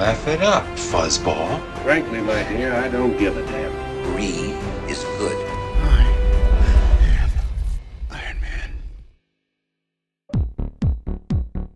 Laugh it up, fuzzball. Frankly, my dear, I don't give a damn. Greed is good. Iron Man.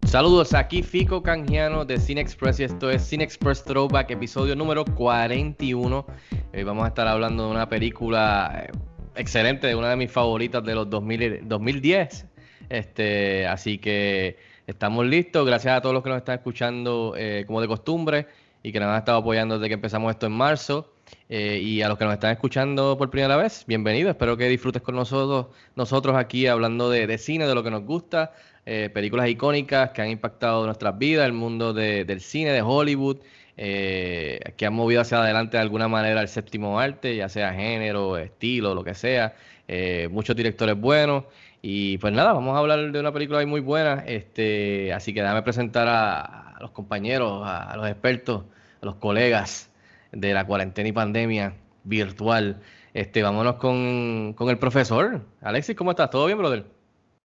Saludos, aquí Fico Canjiano de Cine Express y esto es Cine Express Throwback, episodio número 41. Hoy vamos a estar hablando de una película eh, excelente, de una de mis favoritas de los 2000, y- 2010. Este, así que estamos listos. Gracias a todos los que nos están escuchando eh, como de costumbre y que nos han estado apoyando desde que empezamos esto en marzo. Eh, y a los que nos están escuchando por primera vez, bienvenido. Espero que disfrutes con nosotros, nosotros aquí hablando de, de cine, de lo que nos gusta, eh, películas icónicas que han impactado nuestras vidas, el mundo de- del cine, de Hollywood, eh, que han movido hacia adelante de alguna manera el séptimo arte, ya sea género, estilo, lo que sea. Eh, muchos directores buenos. Y pues nada, vamos a hablar de una película ahí muy buena. Este, así que déjame presentar a, a los compañeros, a, a los expertos, a los colegas de la cuarentena y pandemia virtual. Este, vámonos con, con el profesor. Alexis, ¿cómo estás? ¿Todo bien, brother?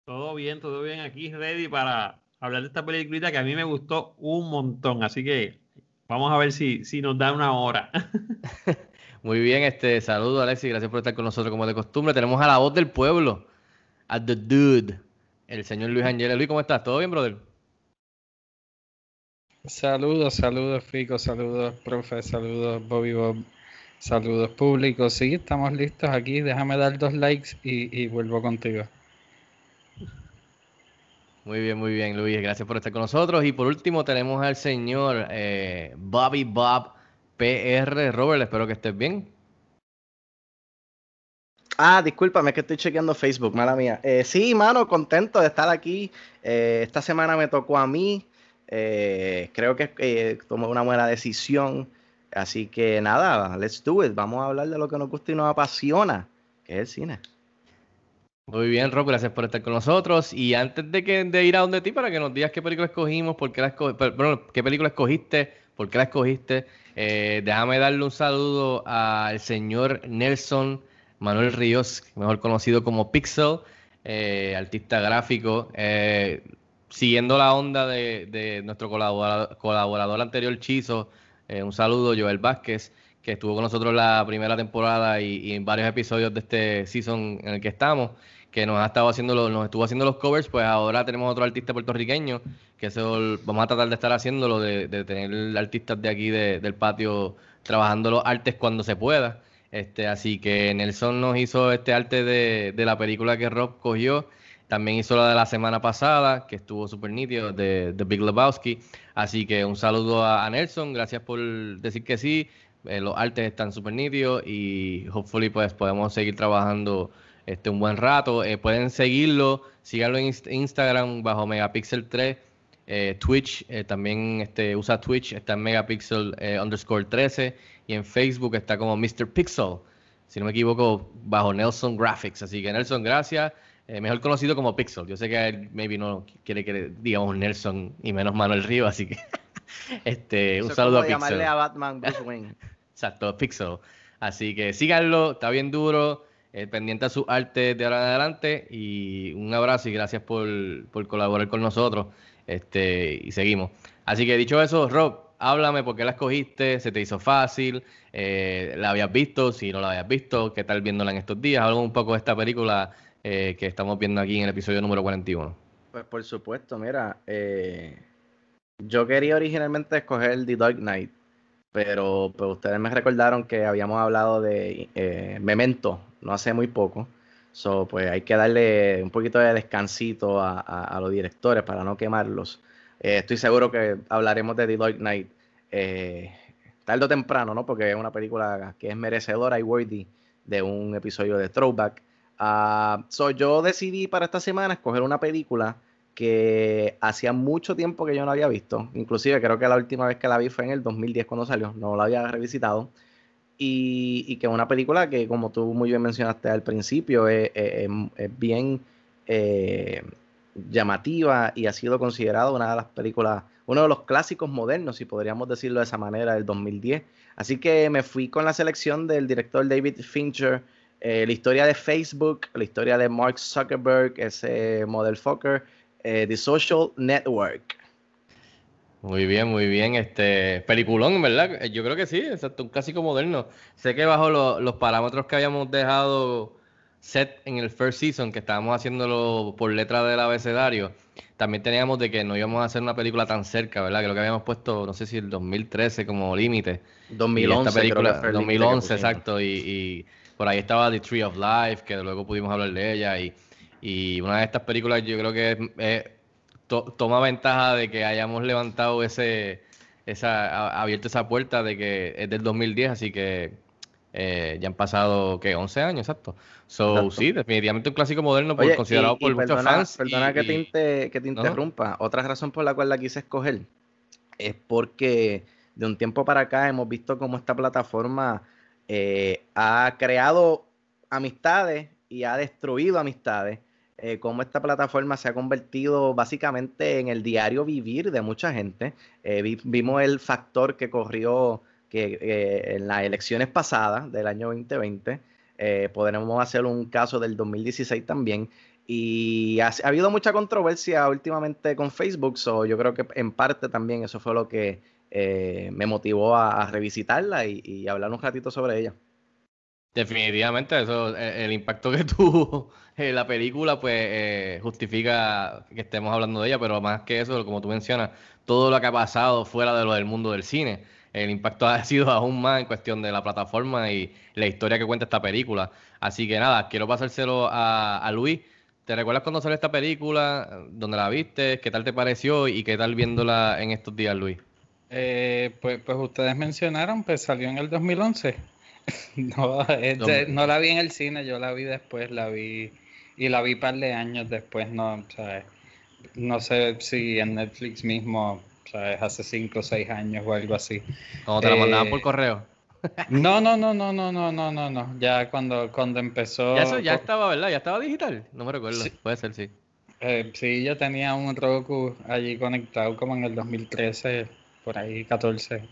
Todo bien, todo bien. Aquí ready para hablar de esta peliculita que a mí me gustó un montón. Así que vamos a ver si, si nos da una hora. Muy bien, este, saludos Alexis, gracias por estar con nosotros como de costumbre. Tenemos a la voz del pueblo, a The Dude, el señor Luis Angel. Luis, ¿cómo estás? ¿Todo bien, brother? Saludos, saludos Fico, saludos profe, saludos Bobby Bob, saludos público. Sí, estamos listos aquí. Déjame dar dos likes y, y vuelvo contigo. Muy bien, muy bien, Luis, gracias por estar con nosotros. Y por último tenemos al señor eh, Bobby Bob PR. Robert, espero que estés bien. Ah, discúlpame, es que estoy chequeando Facebook, mala mía. Eh, sí, mano, contento de estar aquí. Eh, esta semana me tocó a mí. Eh, creo que tomé una buena decisión. Así que nada, let's do it. Vamos a hablar de lo que nos gusta y nos apasiona, que es el cine. Muy bien, Rob, gracias por estar con nosotros. Y antes de, que, de ir a donde ti, para que nos digas qué película escogimos, por qué la bueno, qué película escogiste, por qué la escogiste, déjame darle un saludo al señor Nelson Manuel Ríos, mejor conocido como Pixel, eh, artista gráfico. eh, siguiendo la onda de, de nuestro colaborador, anterior, Chizo, eh, un saludo, Joel Vázquez, que estuvo con nosotros la primera temporada y, en varios episodios de este season en el que estamos, que nos ha estado haciendo los, nos estuvo haciendo los covers, pues ahora tenemos otro artista puertorriqueño, que eso vamos a tratar de estar haciéndolo, de, de tener artistas de aquí de- del patio trabajando los artes cuando se pueda. Este, así que Nelson nos hizo este arte de, de la película que Rob cogió. También hizo la de la semana pasada, que estuvo súper nítido, de, Big Lebowski. Así que un saludo a, Nelson, gracias por decir que sí. Eh, los artes están súper nítidos y hopefully pues podemos seguir trabajando este un buen rato. Eh, pueden seguirlo, síganlo en Inst- Instagram bajo Megapixel 3. eh, Twitch también este, usa Twitch, está en Megapixel underscore 13 y en Facebook está como Mr. Pixel, si no me equivoco, bajo Nelson Graphics. Así que Nelson, gracias. Eh, mejor conocido como Pixel. Yo sé que él maybe no quiere que digamos Nelson y menos Manuel Río, así que este, Eso un saludo a Pixel. llamarle a Batman Bruce Wayne. Exacto, Pixel. Así que síganlo, está bien duro, eh, pendiente a su arte de ahora en adelante y un abrazo y gracias por, por colaborar con nosotros este, y seguimos. Así que dicho eso, Rob, háblame por qué la escogiste, se te hizo fácil, eh, la habías visto, si no la habías visto, qué tal viéndola en estos días, habla un poco de esta película eh, que estamos viendo aquí en el episodio número 41. Pues por supuesto, mira, eh, yo quería originalmente escoger The Dark Knight, pero pues, ustedes me recordaron que habíamos hablado de eh, Memento no hace muy poco, so pues hay que darle un poquito de descansito a- a los directores para no quemarlos. Eh, estoy seguro que hablaremos de The Dark Knight eh, tarde o temprano, ¿no? Porque es una película que es merecedora y worthy de un episodio de Throwback. Ah, so yo decidí para esta semana escoger una película que hacía mucho tiempo que yo no había visto. Inclusive creo que la última vez que la vi fue en el 2010 cuando salió, no la había revisitado. Y, que es una película que, como tú muy bien mencionaste al principio, es bien eh, llamativa y ha sido considerada una de las películas, uno de los clásicos modernos, si podríamos decirlo de esa manera, del 2010. Así que me fui con la selección del director David Fincher, eh, la historia de Facebook, la historia de Mark Zuckerberg, ese motherfucker, eh, The Social Network. Muy bien, muy bien. Este peliculón, ¿verdad? Yo creo que sí, exacto, un clásico moderno. Sé que bajo lo- los parámetros que habíamos dejado set en el first season, que estábamos haciéndolo por letra del abecedario, también teníamos de que no íbamos a hacer una película tan cerca, ¿verdad? Creo que habíamos puesto, no sé si el 2013 como límite. Y 2011, esta película, creo que fue el límite que 2011, pusimos. exacto. Y, y por ahí estaba The Tree of Life, que luego pudimos hablar de ella. Y, y una de estas películas yo creo que es- es- to- toma ventaja de que hayamos levantado ese, esa, abierto esa puerta de que es del 2010, así que eh, ya han pasado, ¿qué? 11 años, exacto. So, Exacto. sí, definitivamente un clásico moderno por, Oye, considerado y- y por muchos perdona, fans. Perdona y- que te, y- inte- que te interrumpa. Otra razón por la cual la quise escoger es porque de un tiempo para acá hemos visto cómo esta plataforma eh, ha creado amistades y ha destruido amistades. eh, cómo esta plataforma se ha convertido básicamente en el diario vivir de mucha gente. Vi- vimos el factor que corrió que, eh, en las elecciones pasadas del año 2020. Eh, podremos hacer un caso del 2016 también. Y ha, ha habido mucha controversia últimamente con Facebook, so yo creo que en parte también eso fue lo que eh, me motivó a, revisitarla y, hablar un ratito sobre ella. Definitivamente, eso, eh, el impacto que tuvo eh, la película, pues justifica que estemos hablando de ella, pero más que eso, como tú mencionas, todo lo que ha pasado fuera de lo del mundo del cine, el impacto ha sido aún más en cuestión de la plataforma y la historia que cuenta esta película. Así que nada, quiero pasárselo a, a Luis. ¿Te recuerdas cuando salió esta película? ¿Dónde la viste? ¿Qué tal te pareció? ¿Y qué tal viéndola en estos días, Luis? Eh, pues, pues ustedes mencionaron, pues salió en el 2011. No, es No. la vi en el cine, yo la vi después, la vi y la vi par de años después, no, o sea, no sé si en Netflix mismo, sea, hace cinco o seis años o algo así. Cuando te la mandaban Eh, por correo. No, no, no, no, no, no, no, no, no. Ya cuando, cuando empezó. Ya eso ya estaba, ¿verdad? Ya estaba digital. No me recuerdo. Sí. Puede ser, sí. Eh, sí, yo tenía un Roku allí conectado como en el 2013, por ahí 14.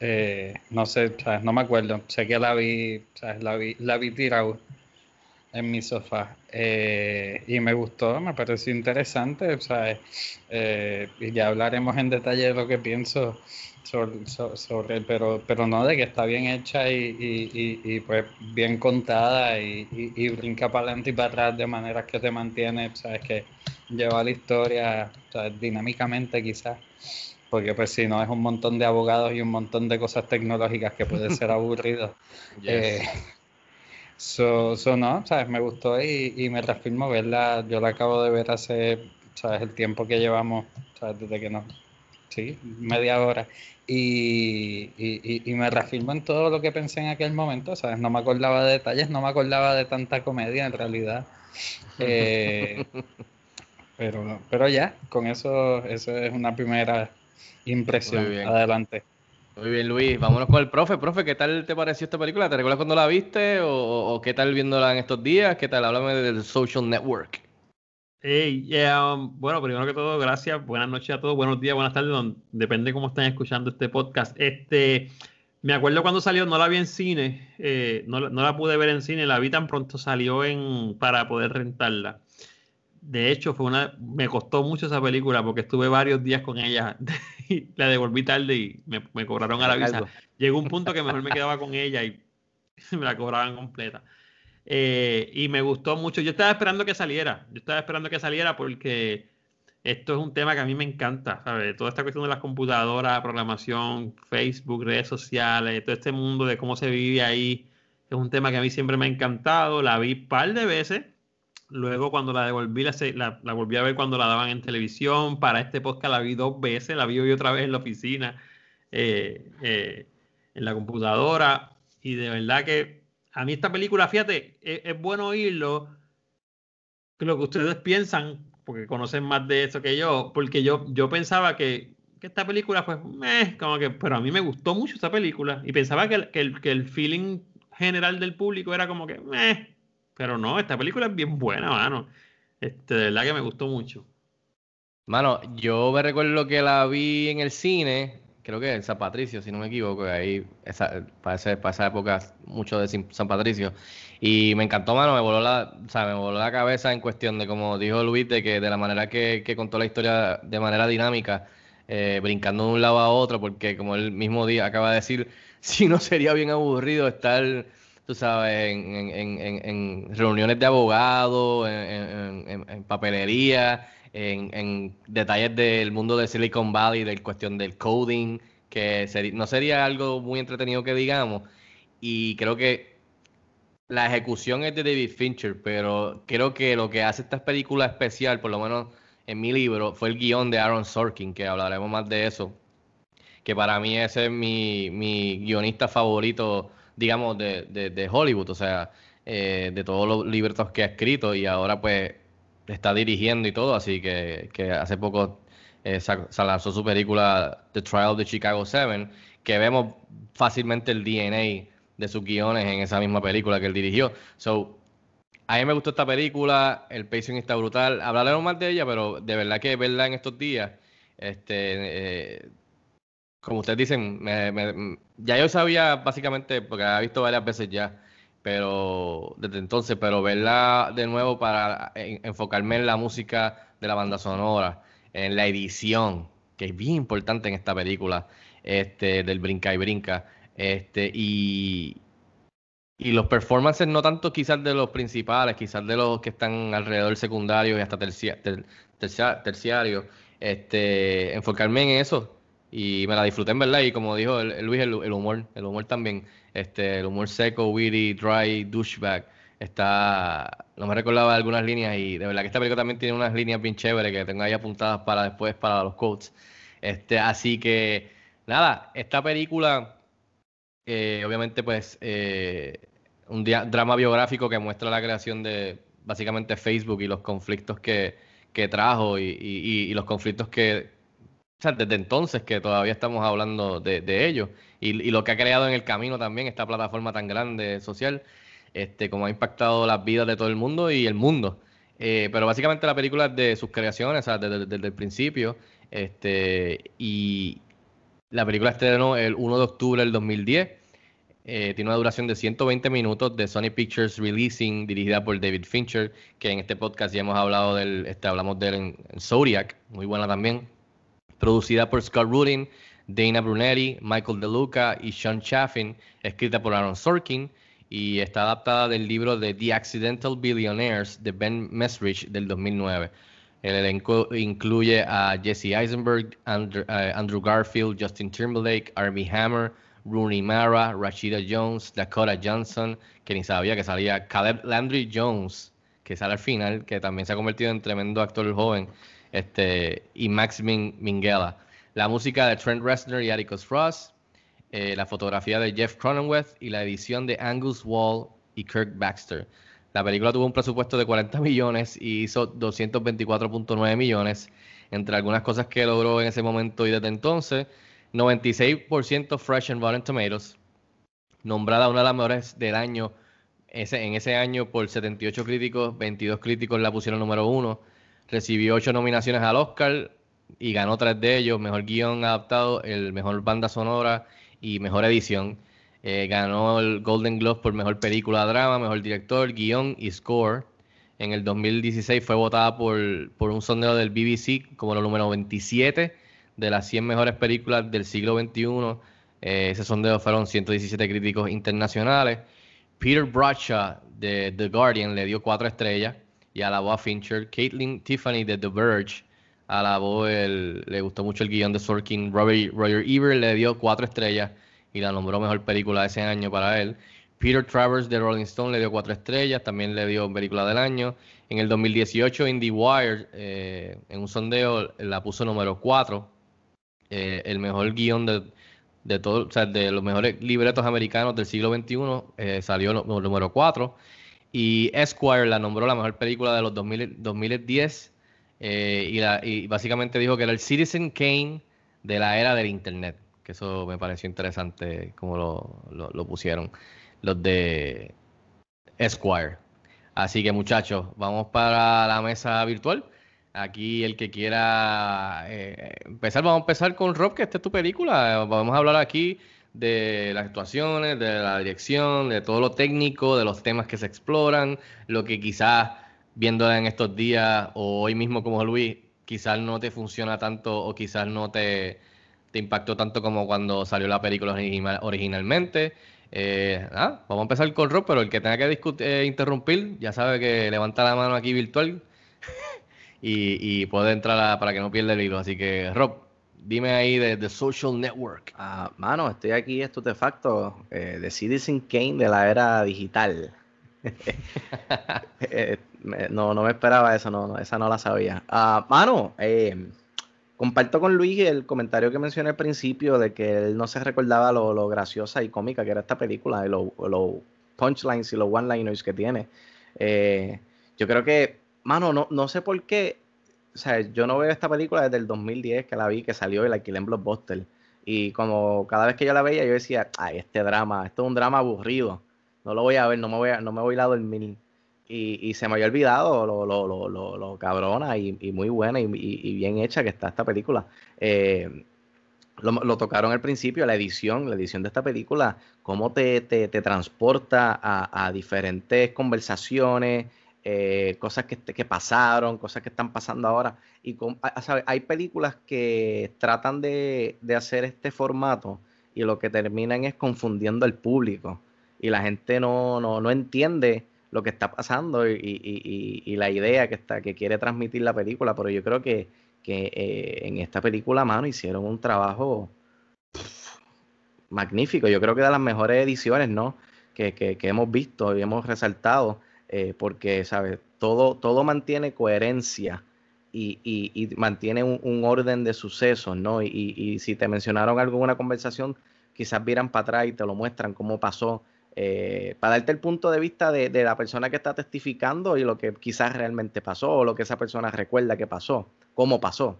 Eh, no sé, ¿sabes? no me acuerdo. Sé que la vi, ¿sabes? La vi, la vi tirado en mi sofá. Eh, y me gustó, me pareció interesante, ¿sabes? Eh, y ya hablaremos en detalle de lo que pienso sobre, so- sobre pero, pero no de que está bien hecha y, y- y- y, pues bien contada y, y- y brinca para adelante y para atrás de maneras que te mantiene, ¿sabes? Que lleva la historia ¿sabes? dinámicamente quizás. Porque pues si no es un montón de abogados y un montón de cosas tecnológicas que puede ser aburrido. Eh, so, so no, ¿sabes? Me gustó y, y me reafirmo verla. Yo la acabo de ver hace, ¿sabes? El tiempo que llevamos, ¿sabes? Desde que no. Sí, media hora. Y, y, y- y me reafirmo en todo lo que pensé en aquel momento, ¿sabes? No me acordaba de detalles, no me acordaba de tanta comedia en realidad. Eh, pero, pero ya, con eso, eso es una primera impresión. Adelante. Muy bien, Luis. Vámonos con el profe. Profe, ¿qué tal te pareció esta película? ¿Te recuerdas cuando la viste? ¿O, o- qué tal viéndola en estos días? ¿Qué tal? Háblame del Social Network. Hey, yeah, um, bueno, primero que todo, gracias. Buenas noches a todos, buenos días, buenas tardes, don- depende cómo estén escuchando este podcast. Este, me acuerdo cuando salió, no la vi en cine, eh, no, no la pude ver en cine, la vi tan pronto salió en para poder rentarla. De hecho, fue una, me costó mucho esa película porque estuve varios días con ella. y la devolví tarde y me, me cobraron a la visa. Llegó un punto que mejor me quedaba con ella y me la cobraban completa. Eh, y me gustó mucho. Yo estaba esperando que saliera. Yo estaba esperando que saliera porque esto es un tema que a mí me encanta, ¿sabes? Toda esta cuestión de las computadoras, programación, Facebook, redes sociales, todo este mundo de cómo se vive ahí, es un tema que a mí siempre me ha encantado. La vi un par de veces. Luego cuando la devolví, la, la- la volví a ver cuando la daban en televisión. Para este podcast la vi dos veces. La vi hoy otra vez en la oficina, eh, eh, en la computadora. Y de verdad que a mí esta película, fíjate, es, es bueno oírlo, lo que ustedes piensan porque conocen más de eso que yo, porque yo, yo pensaba que, que esta película fue, meh, como que, pero a mí me gustó mucho esta película y pensaba que, que el, que el feeling general del público era como que, meh, pero no, esta película es bien buena, mano. Este, de verdad que me gustó mucho. Mano, yo me recuerdo que la vi en el cine, creo que en San Patricio, si no me equivoco, ahí esa, para, ese- para esa época mucho de San Patricio. Y me encantó, mano, me voló la, o sea, me voló la cabeza en cuestión de, como dijo Luis, de que de la manera que, que contó la historia de manera dinámica, eh, brincando de un lado a otro, porque como él mismo día acaba de decir, si no sería bien aburrido estar, tú sabes, en, en- en- en- reuniones de abogados, en, papelería, en, detalles del mundo de Silicon Valley, de cuestión del coding, que seri- no sería algo muy entretenido que digamos. Y creo que la ejecución es de David Fincher, pero creo que lo que hace esta película especial, por lo menos en mi libro, fue el guion de Aaron Sorkin, que hablaremos más de eso. Que para mí ese es mi, mi guionista favorito, digamos, de, de- de Hollywood, o sea, eh, de todos los libretos que ha escrito y ahora pues está dirigiendo y todo, así que, hace poco eh, se lanzó su película The Trial of the Chicago Seven, que vemos fácilmente el DNA de sus guiones en esa misma película que él dirigió. So, a mí me gustó esta película, el pacing está brutal. Hablaremos más de ella, pero de verdad que verla en estos días, este, eh, como ustedes dicen, me- me- ya yo sabía básicamente, porque la visto varias veces ya, pero desde entonces, pero verla de nuevo para en- enfocarme en la música de la banda sonora, en la edición, que es bien importante en esta película, este, del brinca y brinca, este, y, y los performances no tanto quizás de los principales, quizás de los que están alrededor secundarios y hasta tercia- ter- tercia- terciarios, este, enfocarme en eso y me la disfruté en verdad y como dijo el, Luis, el, humor, el humor también, este, el humor seco, witty, dry, douchebag, está, no me recordaba algunas líneas y de verdad que esta película también tiene unas líneas bien chéveres que tengo ahí apuntadas para después para los quotes, este, así que nada, esta película eh, obviamente pues eh, un drama biográfico que muestra la creación de básicamente Facebook y los conflictos que, que trajo y- y- y los conflictos que, o sea, desde entonces que todavía estamos hablando de, de ellos y, lo que ha creado en el camino también esta plataforma tan grande social, este, como ha impactado las vidas de todo el mundo y el mundo. Eh, pero básicamente la película es de sus creaciones, o sea, desde, desde el principio, este, y la película estrenó el 1 de octubre del 2010. Eh, tiene una duración de 120 minutos de Sony Pictures Releasing, dirigida por David Fincher, que en este podcast ya hemos hablado del, este, hablamos de él en, en Zodiac, muy buena también. Producida por Scott Rudin, Dana Brunetti, Michael DeLuca y Sean Chaffin, escrita por Aaron Sorkin y está adaptada del libro de The Accidental Billionaires de Ben Mesrich del 2009. El elenco incluye a Jesse Eisenberg, Andrew, eh, Andrew Garfield, Justin Timberlake, Armie Hammer, Rooney Mara, Rashida Jones, Dakota Johnson, que ni sabía que salía, Caleb Landry Jones, que sale al final, que también se ha convertido en tremendo actor joven, este, y Max Min- Minghella. La música de Trent Reznor y Atticus Ross, eh, la fotografía de Jeff Cronenweth y la edición de Angus Wall y Kirk Baxter. La película tuvo un presupuesto de 40 millones y hizo 224.9 millones. Entre algunas cosas que logró en ese momento y desde entonces, 96% fresh and Rotten Tomatoes, nombrada una de las mejores del año ese, en ese año por 78 críticos, 22 críticos la pusieron número uno, recibió 8 nominaciones al Oscar y ganó tres de ellos, mejor guion adaptado, el mejor banda sonora y mejor edición. Eh, ganó el Golden Globe por mejor película drama, mejor director, guion y score. En el 2016 fue votada por, por un sondeo del BBC como la número 27 de las 100 mejores películas del siglo XXI. Eh, ese sondeo fueron 117 críticos internacionales. Peter Bradshaw de The Guardian le dio cuatro estrellas y alabó a Fincher. Caitlin Tiffany de The Verge alabó el, le gustó mucho el guion de Sorkin. Robert, Roger Ebert le dio cuatro estrellas y la nombró mejor película de ese año para él. Peter Travers de Rolling Stone le dio cuatro estrellas, también le dio película del año. En el 2018 IndieWire, eh, en un sondeo, la puso número cuatro. Eh, el mejor guion de, de todo, o sea, de los mejores libretos americanos del siglo XXI eh, salió número 4 y Esquire la nombró la mejor película de los 2000 2010 eh, y, básicamente dijo que era el Citizen Kane de la era del Internet. Que eso me pareció interesante como lo pusieron los de Esquire. Así que muchachos, vamos para la mesa virtual. Aquí el que quiera eh, empezar, vamos a empezar con Rob, que esta es tu película. Vamos a hablar aquí de las actuaciones, de la dirección, de todo lo técnico, de los temas que se exploran, lo que quizás viéndola en estos días o hoy mismo como Luis, quizás no te funciona tanto o quizás no te, te impactó tanto como cuando salió la película original- originalmente. Eh, nada, vamos a empezar con Rob, pero el que tenga que discut- eh, interrumpir, ya sabe que levanta la mano aquí virtual y, y puede entrar a- para que no pierda el hilo. Así que, Rob, dime ahí de The Social Network. Ah, mano, estoy aquí estupefacto eh, de Citizen Kane de la era digital. Eh, me- no, no me esperaba eso, no, esa no la sabía. Ah, mano, eh, comparto con Luis el comentario que mencioné al principio de que él no se recordaba lo, lo graciosa y cómica que era esta película, los los punchlines y los one-liners que tiene. Eh, yo creo que, mano, no, no sé por qué, o sea, yo no veo esta película desde el 2010 que la vi, que salió y la alquilé en Blockbuster. Y como cada vez que yo la veía, yo decía, ay, este drama, esto es un drama aburrido. No lo voy a ver, no me voy a, no me voy a ir a dormir. Y, y se me había olvidado lo, lo, lo, lo, lo cabrona y, muy buena y, bien hecha que está esta película. Eh, lo, tocaron al principio, la edición, la edición de esta película, cómo te, te, te transporta a diferentes conversaciones, eh, cosas que, pasaron, cosas que están pasando ahora. Y hay películas que tratan de, hacer este formato y lo que terminan es confundiendo al público. Y la gente no, no, no entiende lo que está pasando y, la idea que, está, que quiere transmitir la película. Pero yo creo que, eh, en esta película, mano, hicieron un trabajo magnífico. Yo creo que de las mejores ediciones, ¿no? Que hemos visto y hemos resaltado, eh, porque, ¿sabes? Todo, todo mantiene coherencia y, y- mantiene un, orden de sucesos, ¿no? Y, y- si te mencionaron algo una conversación, quizás vieran para atrás y te lo muestran cómo pasó, eh, para darte el punto de vista de, de la persona que está testificando y lo que quizás realmente pasó o lo que esa persona recuerda que pasó, cómo pasó.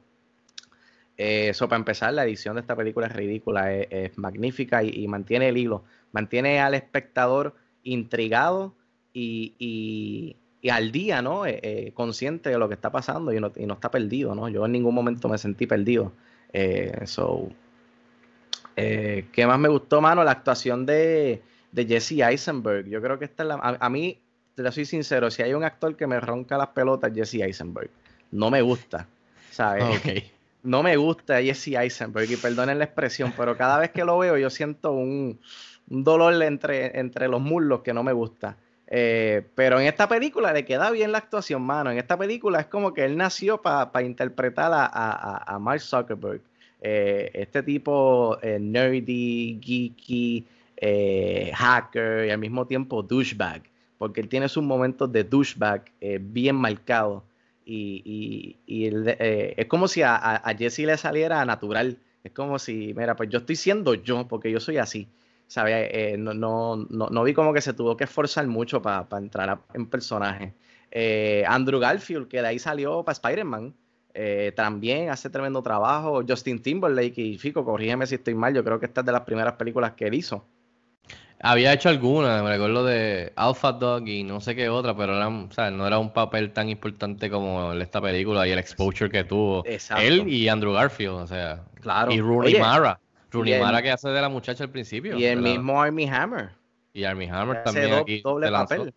Eh, Eso para empezar, la edición de esta película es ridícula, es, magnífica y mantiene el hilo, mantiene al espectador intrigado y, y- y al día, ¿no? Eh, eh, consciente de lo que está pasando y no, y no está perdido, ¿no? Yo en ningún momento me sentí perdido. Eh, so, ¿qué más me gustó, mano? La actuación de, de Jesse Eisenberg. Yo creo que esta es la. A, a mí, te soy sincero, si hay un actor que me ronca las pelotas, Jesse Eisenberg. No me gusta, ¿sabes? No me gusta Jesse Eisenberg, y perdonen la expresión, pero cada vez que lo veo yo siento un, un dolor entre, entre los muslos que no me gusta. Eh, pero en esta película le queda bien la actuación, mano. En esta película es como que él nació para interpretar a, Mark Zuckerberg. Eh, este tipo eh, nerdy, geeky, eh, hacker y al mismo tiempo douchebag. Porque él tiene sus momentos de douchebag bien marcados. Y, es como si a, a Jesse le saliera natural. Es como si, mira, pues yo estoy siendo yo, porque yo soy así. ¿Sabes? Eh, no, no, no, no vi como que se tuvo que esforzar mucho para entrar a- en personaje. Eh, Andrew Garfield, que de ahí salió para Spider-Man, eh, también hace tremendo trabajo. Justin Timberlake, y Fico, corrígeme si estoy mal, yo creo que esta es de las primeras películas que él hizo. Había hecho alguna, me recuerdo de Alpha Dog y no sé qué otra, pero era, o sea, no era un papel tan importante como esta película y el exposure que tuvo Exacto. él y Andrew Garfield, o sea, Claro. y Rooney Mara, Rooney y el- Mara que hace de la muchacha al principio, Y el mismo Army Hammer. y Armie Hammer también do- aquí doble papel.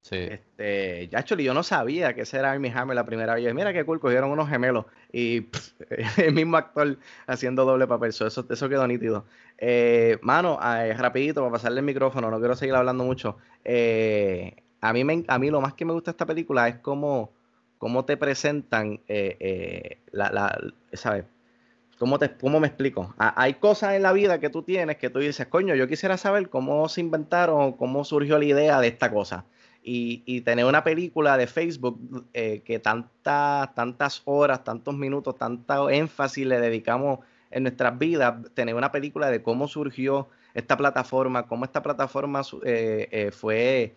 Sí. Este, actually, yo no sabía que ese era Armie Hammer la primera vez. Mira qué cool, cogieron unos gemelos y pff, el mismo actor haciendo doble papel. So, eso, eso quedó nítido. Eh, mano, eh, rapidito para pasarle el micrófono, no quiero seguir hablando mucho. Eh, a, mí me, a mí lo más que me gusta de esta película es cómo, cómo te presentan eh, la, la, ¿sabes? ¿Cómo, te, ¿Cómo me explico? Hay cosas en la vida que tú tienes que tú dices, coño, yo quisiera saber cómo se inventaron, cómo surgió la idea de esta cosa. Y, tener una película de Facebook eh, que tantas, tantas horas, tantos minutos, tanto énfasis le dedicamos en nuestras vidas, tener una película de cómo surgió esta plataforma, cómo esta plataforma eh, eh, fue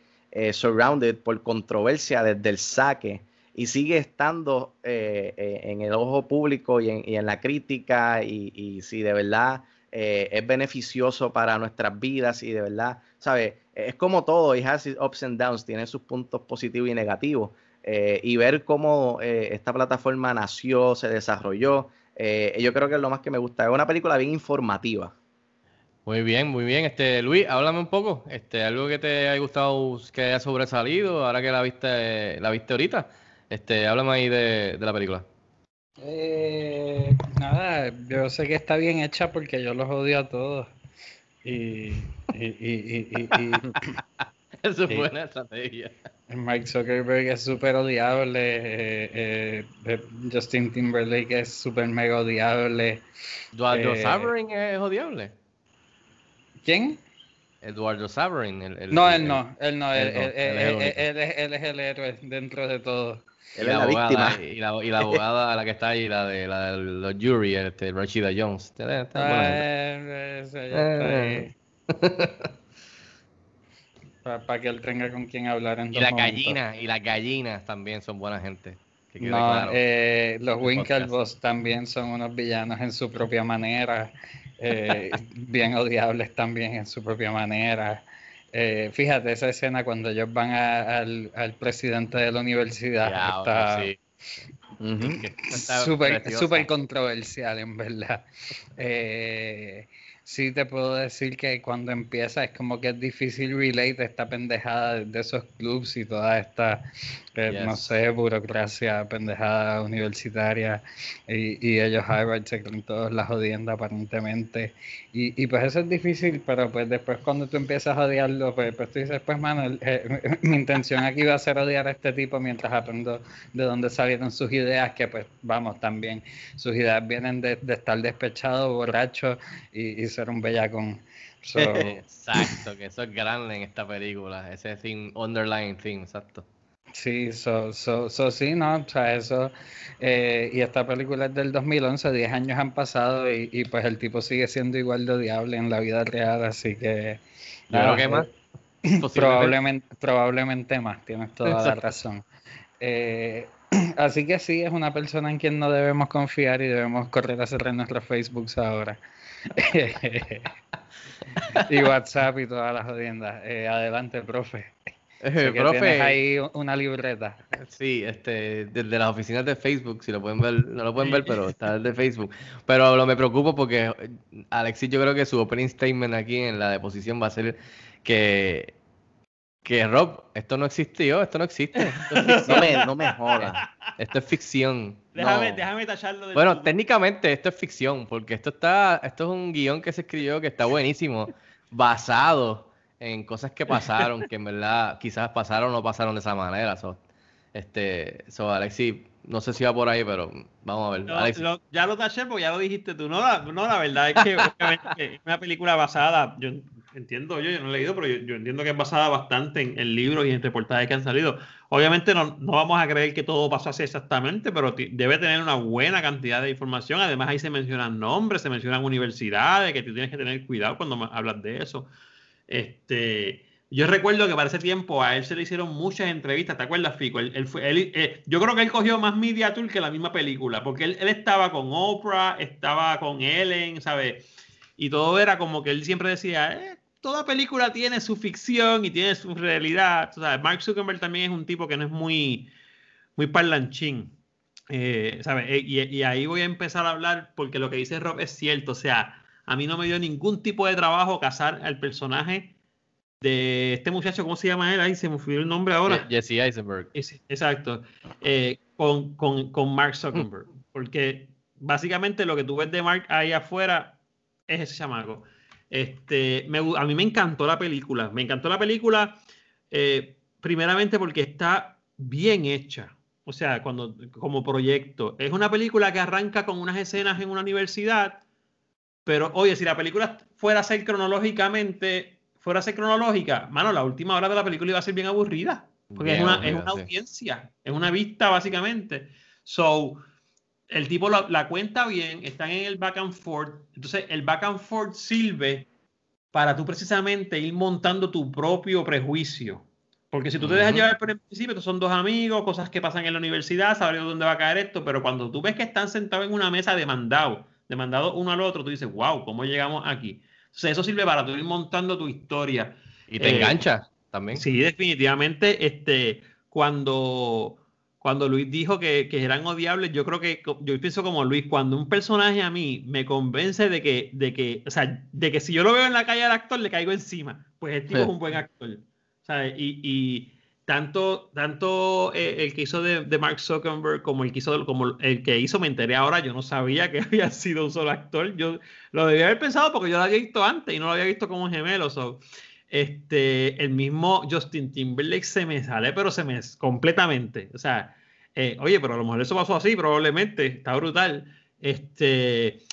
surrounded por controversia desde el saque y sigue estando eh, eh, en el ojo público y en, y en la crítica y, y si de verdad eh, es beneficioso para nuestras vidas y de verdad, ¿sabes? Es como todo, it has ups and downs, tiene sus puntos positivos y negativos. eh, y ver cómo eh, esta plataforma nació, se desarrolló, yo creo que es lo más que me gusta. Es una película bien informativa. Muy bien, muy bien. Este, Luis, háblame un poco. Este, algo que te haya gustado, que haya sobresalido, ahora que la viste, la viste ahorita. Este, háblame ahí de, de la película. Eh, nada, yo sé que está bien hecha porque yo los odio a todos. Y, y, y, y, Eso es buena estrategia. Mike Zuckerberg es súper odiable, eh, eh, eh, Justin Timberlake es súper mega odiable. Eduardo Saverin es odiable. ¿Quién? Eduardo Saverin. El, el- No, él no, él no, él, él es el héroe dentro de todo. Y Él la es la abogada, víctima. Y la, y la abogada, la que está ahí, la de, la de los jury, este, Rashida Jones. Está- gente. Eh, ese ya está ahí. Para que él tenga con quien hablar en Y las gallinas, y las gallinas también son buena gente. Que No, claro. eh, los. Winklevoss también son unos villanos en su propia manera, eh, bien odiables también en su propia manera. Eh, fíjate esa escena cuando ellos van a- al, al presidente de la universidad, Ya, está sí. Súper controversial en verdad. Eh, sí te puedo decir que cuando empieza es como que es difícil relate esta pendejada de, esos clubs y toda esta, eh, no Yes. sé, burocracia, pendejada universitaria y, y ellos Harvard se creen todos la jodienda aparentemente y, y pues eso es difícil, pero pues después cuando tú empiezas a odiarlo, pues, pues tú dices, pues mano, eh, mi intención aquí va a ser odiar a este tipo mientras aprendo de dónde salieron sus ideas, que pues vamos, también sus ideas vienen de, de estar despechado, borracho y, y un bellacón. So, Exacto, que eso es grande en esta película. Ese theme, underlying theme, exacto. Sí, so, so, so sí, ¿no? O sea, eso, eh, y esta película es del 2011, 10 años han pasado y, y pues el tipo sigue siendo igual de odiable en la vida real, así que... Creo que más. Probablemente, probablemente más, tienes toda la razón. Eh, así que sí, es una persona en quien no debemos confiar y debemos correr a cerrar nuestros Facebooks ahora. y WhatsApp y todas las jodiendas. Eh, adelante, profe. Eh, profe, tienes ahí una libreta. Sí, este, desde las oficinas de Facebook, si lo pueden ver, no lo pueden ver, pero está el de Facebook. Pero lo me preocupo porque eh, Alexis, yo creo que su opening statement aquí en la deposición va a ser que, que Rob, esto no existió, esto no existe. Esto es. No me, no me joda. Esto es ficción. Déjame, No. déjame tacharlo del Bueno, técnicamente esto es ficción, porque esto está, esto es un guion que se escribió que está buenísimo, basado en cosas que pasaron, que en verdad quizás pasaron o no pasaron de esa manera. So, este, so Alexis, no sé si va por ahí, pero vamos a ver. No, lo- ya lo taché porque ya lo dijiste tú. No, la, no, la verdad es que obviamente es una película basada, yo entiendo, yo, yo no he leído, pero yo, yo entiendo que es basada bastante en, en libros y en reportajes que han salido. Obviamente no, no vamos a creer que todo pasó así exactamente, pero debe tener una buena cantidad de información. Además ahí se mencionan nombres, se mencionan universidades, que tú tienes que tener cuidado cuando hablas de eso. Este, yo recuerdo que para ese tiempo a él se le hicieron muchas entrevistas, ¿te acuerdas, Fico? Él, él eh, yo creo que él cogió más media tour que la misma película, porque él estaba con Oprah, estaba con Ellen, ¿sabes? Y todo era como que él siempre decía, eh, toda película tiene su ficción y tiene su realidad. Tú sabes, Mark Zuckerberg también es un tipo que no es muy, muy parlanchín. Eh, ¿sabes? Eh, Y, y ahí voy a empezar a hablar porque lo que dice Rob es cierto. O sea, a mí no me dio ningún tipo de trabajo casar al personaje de este muchacho, ¿cómo se llama él? Ahí se me fue el nombre ahora. Jesse Eisenberg. Exacto. Eh, con, con, con Mark Zuckerberg. Porque básicamente lo que tú ves de Mark ahí afuera es ese chamaco. Este, me a mí me encantó la película. Me encantó la película, eh, primeramente porque está bien hecha. O sea, cuando, como proyecto. Es una película que arranca con unas escenas en una universidad. Pero, oye, si la película fuera a ser cronológicamente, fuera a ser cronológica, mano, la última hora de la película iba a ser bien aburrida. Porque es Bien una, aburrida, es una sí. audiencia, es una vista básicamente. So, el tipo la, la cuenta bien, están en el back and forth. Entonces, el back and forth sirve para tú precisamente ir montando tu propio prejuicio. Porque si tú te dejas llevar por el principio, estos son dos amigos, cosas que pasan en la universidad, saber dónde va a caer esto, pero cuando tú ves que están sentados en una mesa demandados, demandados uno al otro, tú dices, wow, ¿cómo llegamos aquí? Entonces, eso sirve para tú ir montando tu historia. Y te Eh, engancha también. Sí, definitivamente, este, cuando, cuando Luis dijo que, que eran odiables, yo creo que, yo pienso como Luis, cuando un personaje a mí me convence de que, de que, o sea, de que si yo lo veo en la calle al actor, le caigo encima, pues el tipo Sí. es un buen actor. ¿sabes? Y, y tanto, tanto eh, el que hizo de, de Mark Zuckerberg como el que hizo, como el que hizo, me enteré ahora, yo no sabía que había sido un solo actor. Yo lo debía haber pensado porque yo lo había visto antes y no lo había visto como un gemelo. so, este, el mismo Justin Timberlake se me sale, pero se me completamente. O sea, eh, oye, pero a lo mejor eso pasó así, probablemente. Está brutal. Este,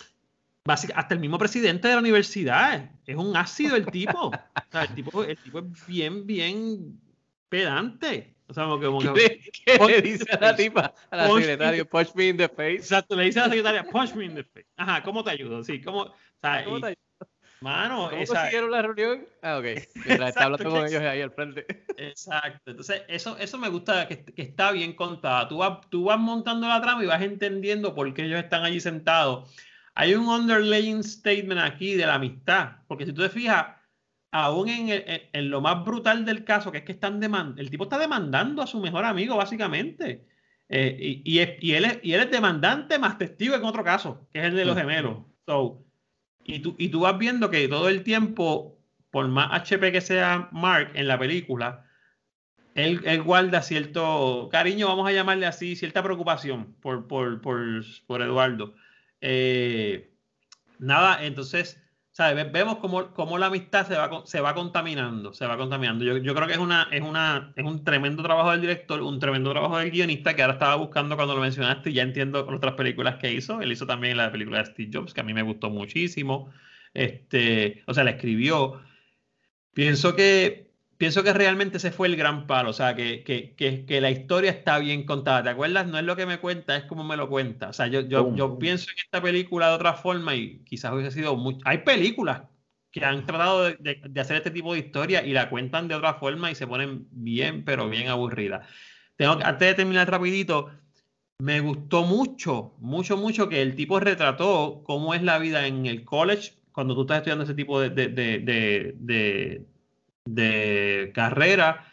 hasta el mismo presidente de la universidad es un ácido el tipo. O sea, el tipo, el tipo es bien, bien pedante. O sea, como que, como que- ¿Qué, le dice a la tipa, a la Punch secretaria? Punch me in the face. Exacto, le dice a la secretaria, punch me in the face. Ajá, ¿cómo te ayudo? Sí, ¿cómo? O sea, ¿Cómo y- te ayuda? Mano, ¿Cómo esa- consiguieron la reunión? Ah, ok. Mientras está Exacto, hablando con ellos ahí al frente. Exacto. Entonces, eso, eso me gusta que, que está bien contada. Tú vas, tú vas montando la trama y vas entendiendo por qué ellos están allí sentados. Hay un underlying statement aquí de la amistad, porque si tú te fijas, aún en, el- en- en lo más brutal del caso, que es que están demandando, el tipo está demandando a su mejor amigo, básicamente. Eh, y, y es- y él es, y él es demandante más testigo en otro caso, que es el de los gemelos. So, y, tú, y tú vas viendo que todo el tiempo, por más HP que sea Mark en la película, él, él guarda cierto cariño, vamos a llamarle así, cierta preocupación por, por, por, por Eduardo. Eh, nada, entonces, ¿sabes? Ve- Vemos cómo, cómo la amistad se va, se va contaminando, se va contaminando. Yo, yo creo que es, una, es, una, es un tremendo trabajo del director, un tremendo trabajo del guionista que ahora estaba buscando cuando lo mencionaste y ya entiendo otras películas que hizo. Él hizo también la película de Steve Jobs, que a mí me gustó muchísimo. Este, o sea, la escribió. Pienso que, pienso que realmente ese fue el gran palo, o sea, que, que, que, que la historia está bien contada, ¿te acuerdas? No es lo que me cuenta, es como me lo cuenta. O sea, yo, yo, pienso en esta película de otra forma y quizás hubiese sido mucho... Hay películas que han tratado de, de- de hacer este tipo de historia y la cuentan de otra forma y se ponen bien, pero bien aburridas. Tengo antes de terminar rapidito, me gustó mucho, mucho, mucho que el tipo retrató cómo es la vida en el college cuando tú estás estudiando ese tipo de, de, de, carrera,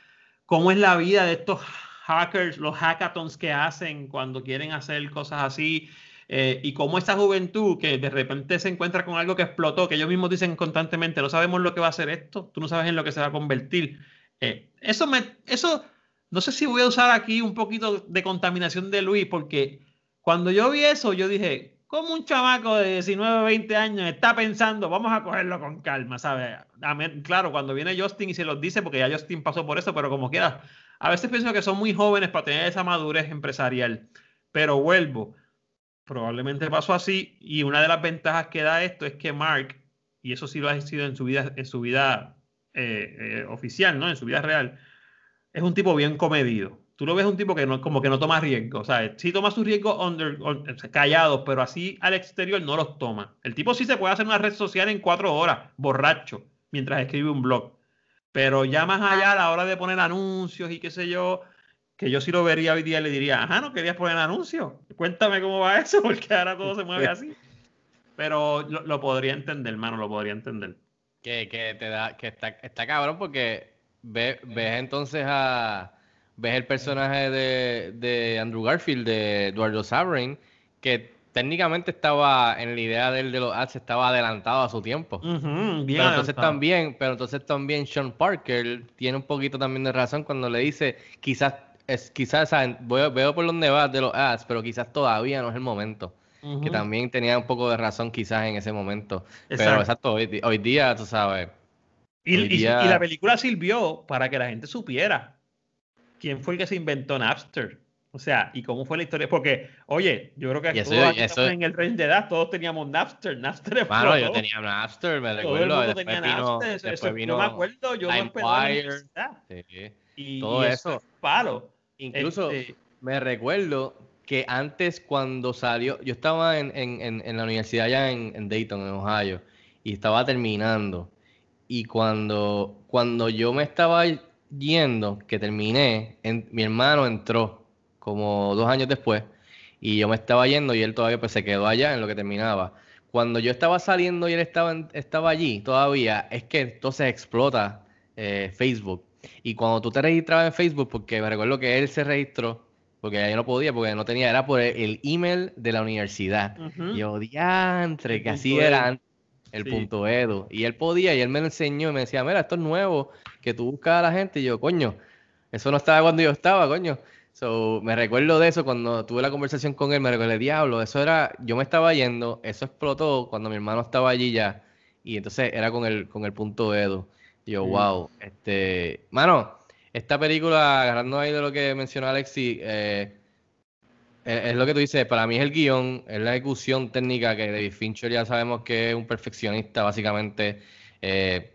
cómo es la vida de estos hackers, los hackathons que hacen cuando quieren hacer cosas así, eh, y cómo esa juventud que de repente se encuentra con algo que explotó, que ellos mismos dicen constantemente, no sabemos lo que va a hacer esto, tú no sabes en lo que se va a convertir. Eh, eso me, eso, no sé si voy a usar aquí un poquito de contaminación de Luis, porque cuando yo vi eso, yo dije, ¿cómo un chamaco de 19, 20 años está pensando, vamos a cogerlo con calma, ¿sabes? Claro, cuando viene Justin y se los dice, porque ya Justin pasó por eso, pero como quiera, a veces pienso que son muy jóvenes para tener esa madurez empresarial. Pero vuelvo, probablemente pasó así, y una de las ventajas que da esto es que Mark, y eso sí lo ha sido en su vida, en su vida eh, eh, oficial, ¿no? En su vida real, es un tipo bien comedido. Tú lo ves un tipo que no, como que no toma riesgo. O sea, sí toma sus riesgos under, callados, pero así al exterior no los toma. El tipo sí se puede hacer una red social en cuatro horas, borracho, mientras escribe un blog. Pero ya más allá a la hora de poner anuncios y qué sé yo, que yo sí lo vería hoy día, le diría, ajá, no querías poner anuncios. Cuéntame cómo va eso, porque ahora todo se mueve así. Pero lo, lo podría entender, hermano, lo podría entender. Que, que te da, que está, está cabrón porque ve- ves entonces a ves el personaje de, de Andrew Garfield, de Eduardo Saverin, que técnicamente estaba en la idea del de los ads, estaba adelantado a su tiempo. Bien pero entonces también, pero entonces también Sean Parker tiene un poquito también de razón cuando le dice, quizás, es, quizás. Voy- veo por dónde vas de los ads, pero quizás todavía no es el momento. Que también tenía un poco de razón quizás en ese momento. Pero Exacto. hoy, hoy día, tú sabes. Y la película sirvió para que la gente supiera quién fue el que se inventó Napster. O sea, y cómo fue la historia. Porque, oye, yo creo que eso- todos en el range de edad, todos teníamos Napster. Napster Mano, yo explotó. tenía Napster, me Todo el mundo tenía vino, Napster. Eso- vino yo me acuerdo, yo me esperaba en la LimeWire, universidad. sí. Y, todo y eso. es palo. Incluso Este, me recuerdo que antes cuando salió, yo estaba en, en- en- en la universidad allá en, en Dayton, en Ohio, y estaba terminando. Y cuando, cuando yo me estaba yendo, que terminé, en- mi hermano entró como dos años después y yo me estaba yendo y él todavía pues se quedó allá en lo que terminaba. Cuando yo estaba saliendo y él estaba, estaba allí todavía, es que entonces explota eh, Facebook. Y cuando tú te registrabas en Facebook, porque me recuerdo que él se registró, porque yo no podía, porque no tenía, era por el, email de la universidad. Yo, diantre, que así era antes, el Sí. punto edu. Y él podía, y él me lo enseñó y me decía, mira, esto es nuevo, que tú buscas a la gente. Y yo, coño, eso no estaba cuando yo estaba, coño. So, me recuerdo de eso cuando tuve la conversación con él, me recuerdo, diablo, eso era, yo me estaba yendo, eso explotó cuando mi hermano estaba allí ya, y entonces era con el, con el punto edu. Y yo, Mm. wow, este, mano, esta película, agarrando ahí de lo que mencionó Alexi, eh, es, es lo que tú dices, para mí es el guion, es la ejecución técnica que David Fincher ya sabemos que es un perfeccionista, básicamente. eh,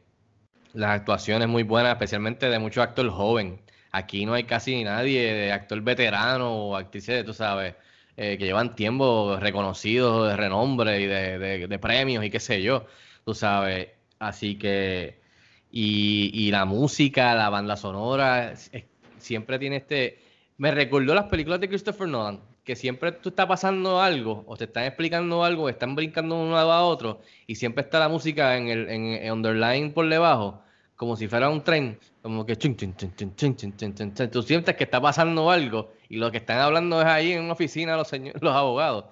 las actuaciones muy buenas, especialmente de muchos actores jóvenes. Aquí no hay casi nadie de actor veterano o actrices, tú sabes, eh, que llevan tiempo reconocidos de renombre y de, de- premios y qué sé yo, tú sabes. Así que, y, y la música, la banda sonora, siempre tiene este... Me recordó las películas de Christopher Nolan, que siempre tú estás pasando algo, o te están explicando algo, están brincando de un lado a otro, y siempre está la música en el en, en underline por debajo, como si fuera un tren, como que ching, ching, ching, tú sientes que está pasando algo, y lo que están hablando es ahí en una oficina los, señores, los abogados,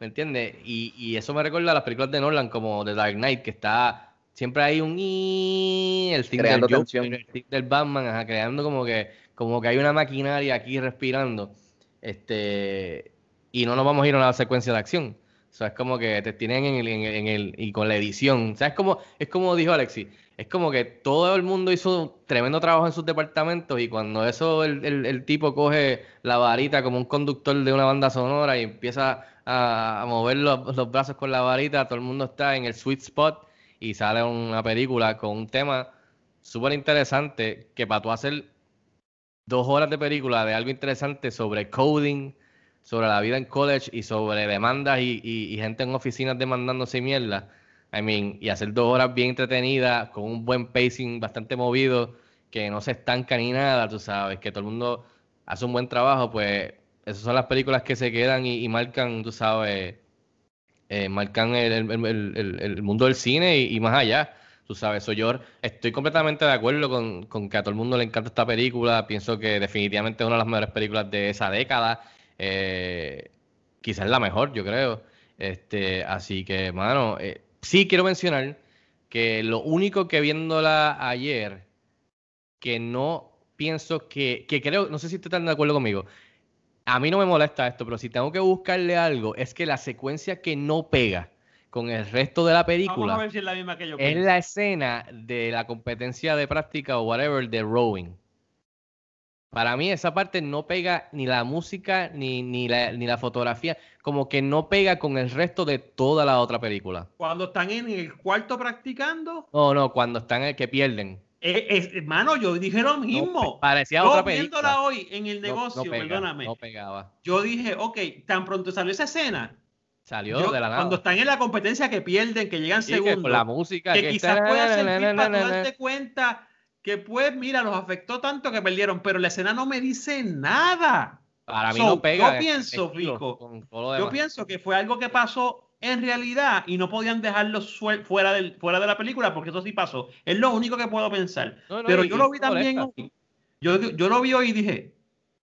¿me entiendes? Y, y eso me recuerda a las películas de Nolan, como The Dark Knight, que está siempre hay un i el stick del, del Batman, creando como que como que hay una maquinaria aquí respirando. Este, y no nos vamos a ir a una secuencia de acción. O sea, es como que te tienen en el, en el- en el- y con la edición. O sea, es como, es como dijo Alexi, es como que todo el mundo hizo tremendo trabajo en sus departamentos y cuando eso el, el- el tipo coge la varita como un conductor de una banda sonora y empieza a, mover los, los brazos con la varita, todo el mundo está en el sweet spot y sale una película con un tema súper interesante que para tú hacer dos horas de película de algo interesante sobre coding, sobre la vida en college y sobre demandas y, y- y gente en oficinas demandándose mierda. I mean, y hacer dos horas bien entretenidas, con un buen pacing bastante movido, que no se estanca ni nada, tú sabes, que todo el mundo hace un buen trabajo, pues esas son las películas que se quedan y, marcan, tú sabes, eh, marcan el, mundo del cine y más allá. Tú sabes, soy yo estoy completamente de acuerdo con, con que a todo el mundo le encanta esta película. Pienso que definitivamente es una de las mejores películas de esa década. Eh, quizás la mejor, yo creo. Este, así que, mano, eh, sí quiero mencionar que lo único que viéndola ayer, que no pienso que, que creo, no sé si están de acuerdo conmigo. A mí no me molesta esto, pero si tengo que buscarle algo, es que la secuencia que no pega con el resto de la Vamos a película ver si es la misma que yo es la escena de la competencia de práctica o whatever de rowing. Para mí esa parte no pega ni la música ni, ni, la, ni la fotografía, como que no pega con el resto de toda la otra película. Cuando están en el cuarto practicando, No, no, cuando están en que pierden. eh, es- hermano, yo dije lo mismo. parecía yo otra viéndola película. hoy en el No- no negocio, pega, perdóname. No pegaba. Yo dije, ok, tan pronto salió esa escena. Salió yo- de la nada. Cuando están en la competencia que pierden, que llegan Sí, que segundos. con la música que que quizás está- pueda servir para darte cuenta que pues mira los afectó tanto que perdieron pero la escena no me dice nada Para mí So, no pega. yo en pienso Fico yo pienso que fue algo que pasó en realidad y no podían dejarlo fuera del fuera de la película porque eso sí pasó es lo único que puedo pensar No, no, pero yo lo vi molesta. también hoy. yo, yo lo vi hoy y dije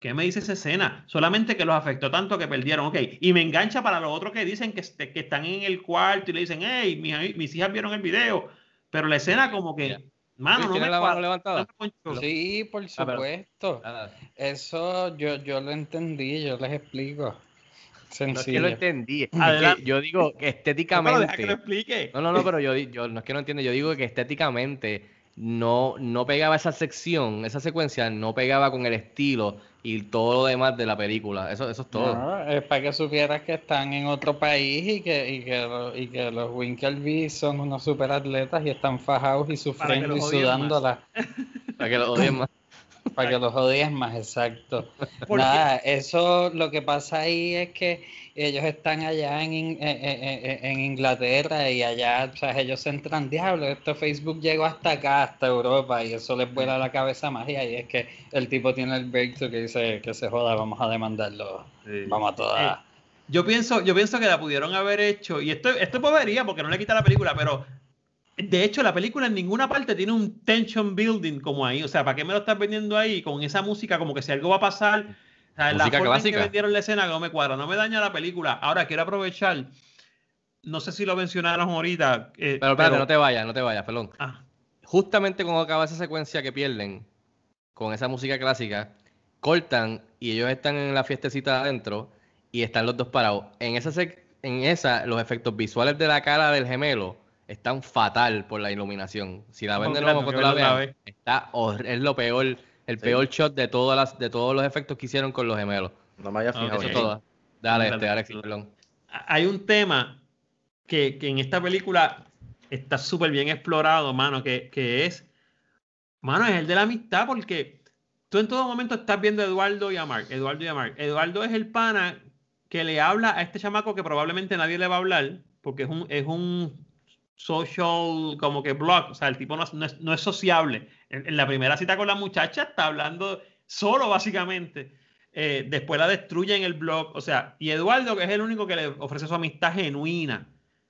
¿Qué me dice esa escena? Solamente que los afectó tanto que perdieron. Ok, y me engancha para los otros que dicen que, este- que están en el cuarto y le dicen, hey, mis, mis hijas vieron el video. Pero la escena como que, mano, no ¿Tienes me la mano cuadra, levantada? no me ponchó. Sí, por Ah, supuesto. Ah, Eso yo, yo lo entendí, yo les explico. No es que lo entendí. es que Adelante. yo digo que estéticamente. deja que lo explique. No, no, no, pero yo, no es que no entiendo, yo digo que estéticamente no, no pegaba esa sección, esa secuencia, no pegaba con el estilo y todo lo demás de la película. Eso, eso es todo. No, es para que supieras que están en otro país y que, y que, y que los Winkelby son unos superatletas y están fajados y sufriendo y los sudándola. Para que lo odien más. Para que los odies más, exacto. ¿Por Nada, eso lo que pasa ahí es que ellos están allá en, en- en- en Inglaterra y allá, o sea, ellos entran, diablo, esto Facebook llegó hasta acá, hasta Europa, y eso les vuela la cabeza más, y ahí es que el tipo tiene el breakthrough que dice que se joda, vamos a demandarlo, vamos a todas. Eh, Yo pienso, yo pienso que la pudieron haber hecho, y esto, esto es bobería porque no le quita la película, pero de hecho la película en ninguna parte tiene un tension building como ahí. O sea, ¿para qué me lo estás vendiendo ahí con esa música como que si algo va a pasar? Sea, la forma en que vendieron la escena no me cuadra, no me daña la película. Ahora quiero aprovechar, no sé si lo mencionaron ahorita. eh, Pero espérate, no te vayas, no te vayas, perdón. Ah. Justamente cuando acaba esa secuencia que pierden con esa música clásica, cortan y ellos están en la fiestecita adentro y están los dos parados. En esa, en esa los efectos visuales de la cara del gemelo están fatal por la iluminación. Si la ven de nuevo cuando que la vean, está es lo peor, el Sí. peor shot de todas las, de todos los efectos que hicieron con los gemelos. No me había Ok. fijado. Eso todo. Dale, este, Alex, perdón. hay un tema que, que en esta película está súper bien explorado, mano, que, que es, mano, es el de la amistad, porque tú en todo momento estás viendo a Eduardo y a Mark, Eduardo y a Mark. Eduardo es el pana que le habla a este chamaco que probablemente nadie le va a hablar, porque es un, es un social, como que blog, o sea, el tipo no es, no es sociable. En, la primera cita con la muchacha está hablando solo, básicamente. Eh, después la destruye en el blog, o sea, y Eduardo, que es el único que le ofrece su amistad genuina,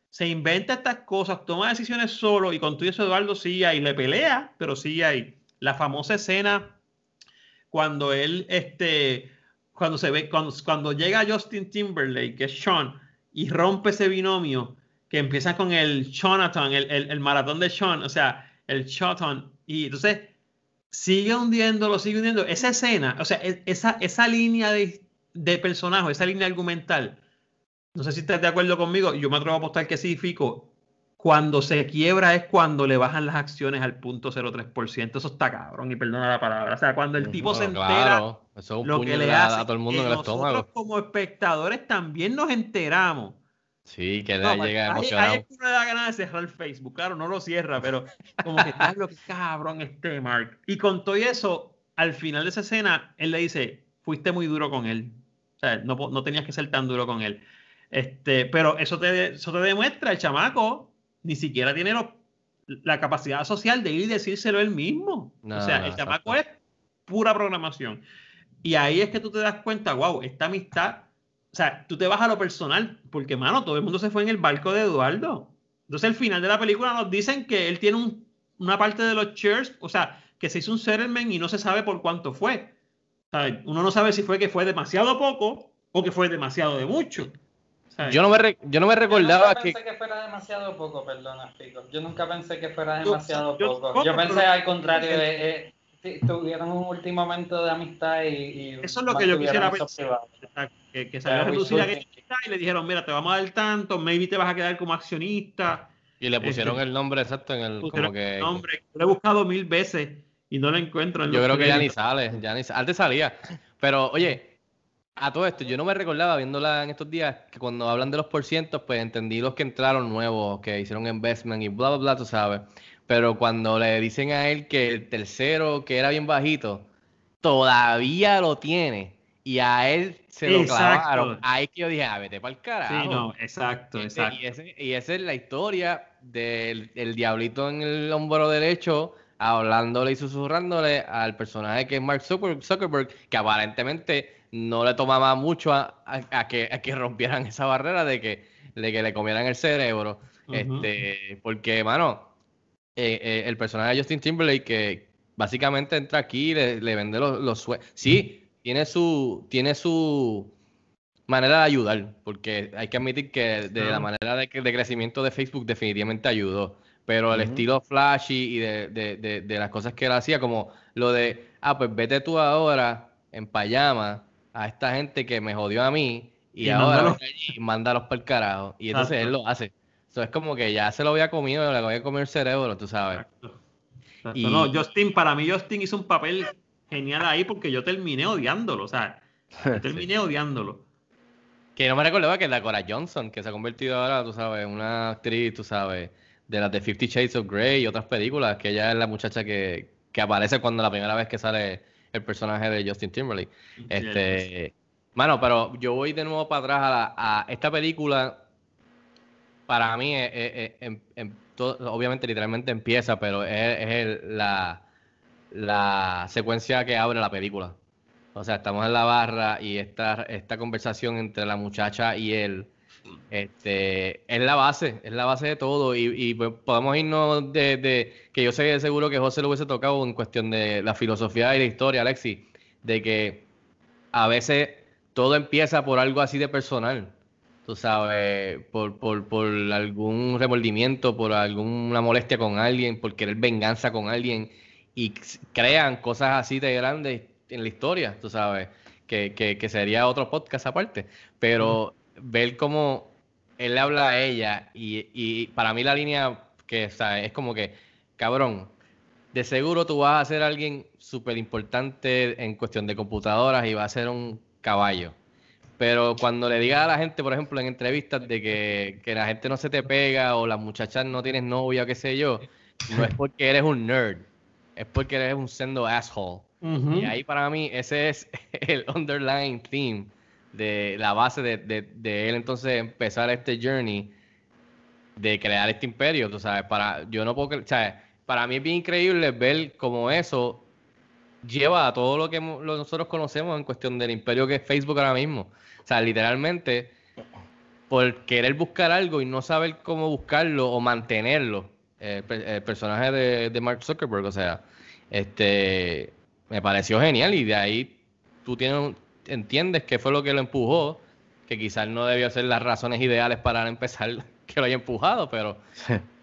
se inventa estas cosas, toma decisiones solo y con todo eso Eduardo sigue ahí, le pelea, pero sigue ahí. La famosa escena cuando él, este, cuando se ve, cuando, cuando llega Justin Timberlake, que es Sean, y rompe ese binomio, que empieza con el Shonathan, el, el, maratón de Sean, o sea, el Shoton, y entonces sigue hundiéndolo, sigue hundiendo. Esa escena, o sea, es- esa, esa línea de, de personaje, esa línea argumental, no sé si estás de acuerdo conmigo, yo me atrevo a apostar que sí, Fico. Cuando se quiebra es cuando le bajan las acciones al punto 0.3%. Eso está cabrón, y perdona la palabra. O sea, cuando el tipo se entera claro, eso es un lo puño que le a- a hace, todo el mundo que en el nosotros estómago. como espectadores también nos enteramos. Sí, que No, le llega ahí- emocionado. Ahí es que uno le da ganas de cerrar el Facebook. Claro, no lo cierra, pero como que lo que cabrón este Mark. Y con todo eso, al final de esa escena, él le dice, fuiste muy duro con él. O sea, no, no tenías que ser tan duro con él. Este, pero eso te, eso te demuestra, el chamaco ni siquiera tiene lo- la capacidad social de ir y decírselo él mismo. No, o sea, el chamaco es pura programación. Y ahí es que tú te das cuenta, wow, esta amistad, o sea, tú te vas a lo personal, porque, mano, todo el mundo se fue en el barco de Eduardo. Entonces, al final de la película nos dicen que él tiene un- una parte de los shares, o sea, que se hizo un settlement y no se sabe por cuánto fue. O sea, uno no sabe si fue que fue demasiado poco o que fue demasiado de mucho. Yo no me, re- yo no me recordaba Yo nunca que. pensé que fuera demasiado poco, perdona, Pico. Yo nunca pensé que fuera Yo- demasiado yo poco. tampoco, Yo pensé al contrario, sí, tuvieron un último momento de amistad y, y Eso es lo que yo quisiera pensar. que, que salió a Ya, reducir la wishful que y le dijeron, mira, te vamos a dar tanto, maybe te vas a quedar como accionista. Y le pusieron Este, el nombre exacto en el. Como que. el nombre. Lo he buscado mil veces y no lo encuentro. en Yo creo que ya ni sale, ya ni Antes salía. Pero, oye, a todo esto, yo no me recordaba viéndola en estos días que cuando hablan de los porcientos, pues entendí los que entraron nuevos, que hicieron investment y bla, bla, bla, tú sabes. Pero cuando le dicen a él que el tercero, que era bien bajito, todavía lo tiene y a él se lo Exacto. clavaron. Ahí que yo dije, ah, vete para el carajo. Sí, no, exacto, Ese- exacto. Y, ese- y esa es la historia del el diablito en el hombro derecho hablándole y susurrándole al personaje que es Mark Zucker- Zuckerberg, que aparentemente no le tomaba mucho a, a- a que, a que rompieran esa barrera de que, de que le comieran el cerebro. Este, porque, mano, eh, eh, el personaje de Justin Timberlake que básicamente entra aquí y le, le vende los, los sue- Sí, tiene su, tiene su manera de ayudar, porque hay que admitir que de la manera de, de crecimiento de Facebook definitivamente ayudó, pero el estilo flashy y de, de- de- las cosas que él hacía, como lo de, ah, pues vete tú ahora en payama a esta gente que me jodió a mí y, Y ahora mándalos. allí y mándalos para el carajo. Y entonces Exacto. él lo hace. Eso es como que ya se lo había comido, le había comido el cerebro, tú sabes. Exacto. Exacto. Y- No, Justin, para mí Justin hizo un papel genial ahí porque yo terminé odiándolo, o sea, yo terminé odiándolo. Que no me recordaba que la Cora Johnson, que se ha convertido ahora, tú sabes, en una actriz, tú sabes, de las de Fifty Shades of Grey y otras películas, que ella es la muchacha que, que aparece cuando la primera vez que sale el personaje de Justin Timberlake. Este, mano, pero yo voy de nuevo para atrás a, la- a esta película. Para mí, es- em- em- obviamente, literalmente empieza, pero es, la, secuencia que abre la película. O sea, estamos en la barra y esta, conversación entre la muchacha y él este, es la base, es la base de todo. Y, y, pues, podemos irnos de, de- que yo sé seguro que José lo hubiese tocado en cuestión de la filosofía y la historia, Alexi, de que a veces todo empieza por algo así de personal. Tú sabes, por, por, por algún remordimiento, por alguna molestia con alguien, por querer venganza con alguien y crean cosas así de grandes en la historia, tú sabes, que, que, que sería otro podcast aparte. Pero ver cómo él le habla a ella y, y para mí la línea que o sea, es como que, cabrón, de seguro tú vas a ser alguien súper importante en cuestión de computadoras y vas a ser un caballo. Pero cuando le digas a la gente, por ejemplo, en entrevistas de que, que la gente no se te pega o las muchachas no tienes novia o qué sé yo, no es porque eres un nerd, es porque eres un sendo asshole. Y ahí para mí ese es el underlying theme de la base de, de- de él entonces empezar este journey de crear este imperio, tú sabes, para yo no puedo, sea, para mí es bien increíble ver cómo eso lleva a todo lo que nosotros conocemos en cuestión del imperio que es Facebook ahora mismo. O sea, literalmente por querer buscar algo y no saber cómo buscarlo o mantenerlo. El, per- el personaje de, de Mark Zuckerberg, o sea, este me pareció genial y de ahí tú tienes, entiendes qué fue lo que lo empujó, que quizás no debió ser las razones ideales para empezar que lo haya empujado, pero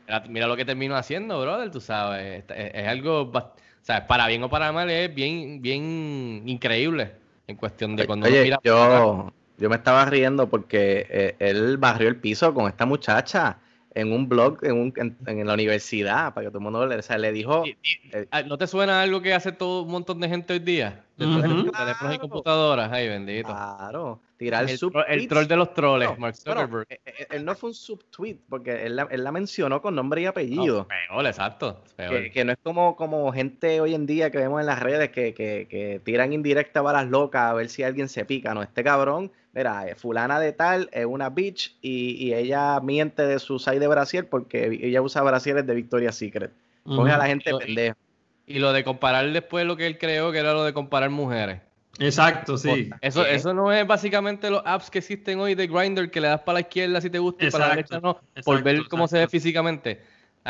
mira, mira lo que terminó haciendo, brother, tú sabes, es, algo, o sea, para bien o para mal es bien, bien increíble en cuestión de cuando uno Oye, mira para atrás. Yo, me estaba riendo porque eh, él barrió el piso con esta muchacha en un blog en, un- en- en la universidad, para que todo el mundo le, o sea, le dijo... eh, Ah, ¿No te suena algo que hace todo un montón de gente hoy día? De Ujú. teléfonos- teléfonos y computadoras, ay bendito. Claro, tirar el, sub tro- el troll de los troles, Mark Bueno, Zuckerberg. eh, eh, él no fue un subtweet, porque él la, él la mencionó con nombre y apellido. No, peor, exacto. peor. Que, que no es como, como gente hoy en día que vemos en las redes que, que, que tiran indirecta balas locas a ver si alguien se pica. No, este cabrón, mira, eh, fulana de tal es una bitch y, y ella miente de su side de brasier porque ella usa brasieres de Victoria's Secret. Coge a la gente pendeja. Y lo de comparar después lo que él creó, que era lo de comparar mujeres. Exacto, sí. Eso, ¿Qué? eso no es básicamente los apps que existen hoy de Grindr que le das para la izquierda si te gusta y para la derecha no, por ver exacto, cómo se ve físicamente.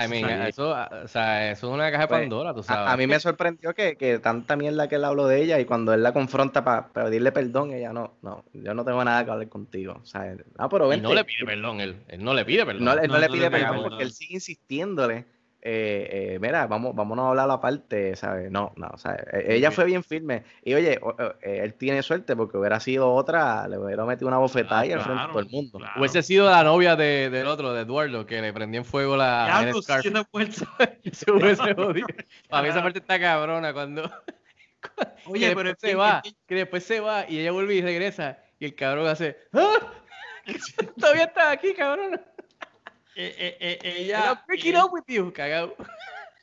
I mean, Sí. eso, o sea, eso es una caja de Pues, Pandora, tú sabes. A, a mí me sorprendió que, que tanta mierda que él habló de ella y cuando él la confronta para pedirle perdón, ella no, no, yo no tengo nada que hablar contigo. O sea, él, ah, pero Y vente. no le pide perdón, él, él no le pide perdón. No, le- no No, le no pide le pide perdón perdón. porque él sigue insistiéndole. Eh, eh, mira, vamos, vámonos a hablar aparte, ¿sabes? No, no, o sea, e- ella fue bien firme. Y oye, o- o- eh, él tiene suerte porque hubiera sido otra, le hubiera metido una bofetada y al frente de todo el mundo. claro. Hubiese sido la novia de, del otro, de Eduardo, que le prendió en fuego la Ya, muerto. Se hubiese jodido. Para mí esa parte está cabrona cuando Oye, que pero se que- va, que después se va y ella vuelve y regresa y el cabrón hace ¡Ah! Todavía estás aquí, cabrón. Eh, eh, eh, ella. I'm breaking él- up with you, cagado.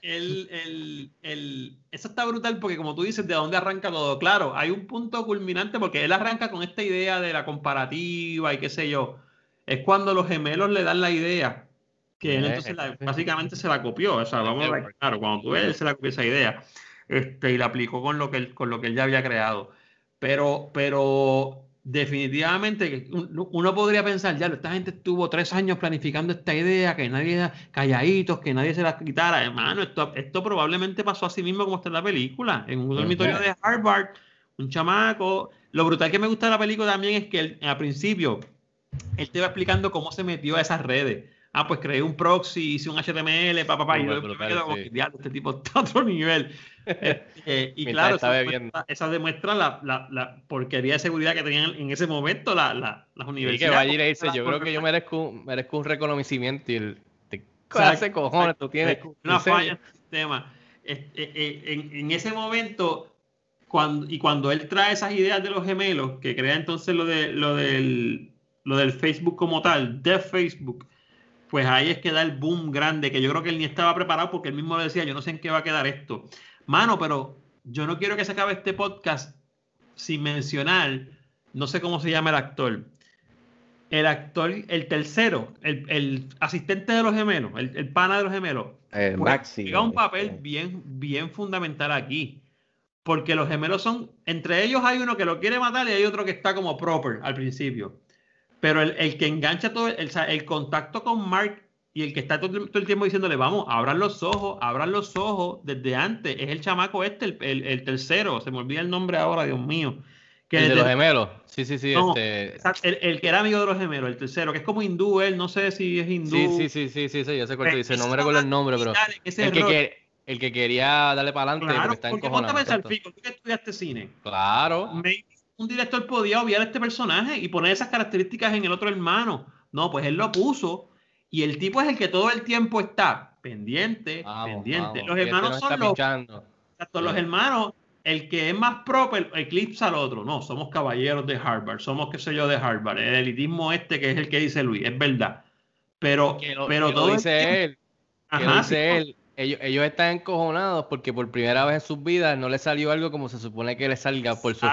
el, el, el- eso está brutal porque como tú dices, ¿de dónde arranca todo? Claro, hay un punto culminante porque él arranca con esta idea de la comparativa y qué sé yo. Es cuando los gemelos le dan la idea, que él Eh, entonces la- básicamente se la copió. O sea, vamos a ver, claro, cuando tú ves, él se la copió esa idea este, y la aplicó con lo que él, con lo que él ya había creado. Pero, pero definitivamente uno podría pensar, ya, esta gente estuvo tres años planificando esta idea, que nadie, calladitos, que nadie se la quitara. Hermano, esto, esto probablemente pasó así mismo como está en la película, en un dormitorio de Harvard, un chamaco. Lo brutal que me gusta de la película también es que él, al principio él te va explicando cómo se metió a esas redes. Ah, pues creé un proxy, hice un HTML, papá, papá, y yo me quedo sí. que, "Diablo, este tipo está a otro nivel. Eh, y claro, esa demuestra, esa demuestra la, la, la porquería de seguridad que tenían en ese momento la, la, las Y que universidades. vaya le dice, yo creo que yo merezco, un- merezco un reconocimiento y el ¿qué clase cojones tú tienes? Una falla en el sistema. Eh, eh, eh, en, en ese momento, cuando, y cuando él trae esas ideas de los gemelos, que crea entonces lo, de, lo, del, lo del Facebook como tal, de Facebook, pues ahí es que da el boom grande, que yo creo que él ni estaba preparado porque él mismo le decía, yo no sé en qué va a quedar esto. Mano, pero yo no quiero que se acabe este podcast sin mencionar, no sé cómo se llama el actor. El actor, el tercero, el, el asistente de los gemelos, el, el pana de los gemelos, Eh, pues, Maxi. juega un papel este, bien, bien fundamental aquí. Porque los gemelos son, entre ellos hay uno que lo quiere matar y hay otro que está como proper al principio. Pero el, el que engancha todo, el, el contacto con Mark y el que está todo, el- todo el tiempo diciéndole, vamos, abran los ojos, abran los ojos desde antes, es el chamaco este, el, el- tercero, se me olvida el nombre ahora, Dios mío. Que El de los gemelos. Sí, sí, sí. No, este... el, el que era amigo de los gemelos, el tercero, que es como hindú, él, no sé si es hindú. Sí, sí, sí, sí, sí, sí, yo sé cuál tú dices. No me recuerdo el nombre, pero. El que, que- el que quería darle para adelante Claro, porque está porque ponte a pensar. Fico, tú que estudiaste cine, Claro. maybe un director podía obviar a este personaje y poner esas características en el otro hermano. No, pues él lo puso y el tipo es el que todo el tiempo está pendiente, Vamos, pendiente. vamos, Los este hermanos nos son los, exacto, los hermanos, el que es más proper eclipsa al otro. No, somos caballeros de Harvard, somos qué sé yo de Harvard. El elitismo este que es el que dice Luis, es verdad. Pero, Que lo, pero que lo todo el dice tiempo- él. Que lo Ajá, dice sí, él. Ellos, ellos están encojonados porque por primera vez en sus vidas no les salió algo como se supone que les salga por su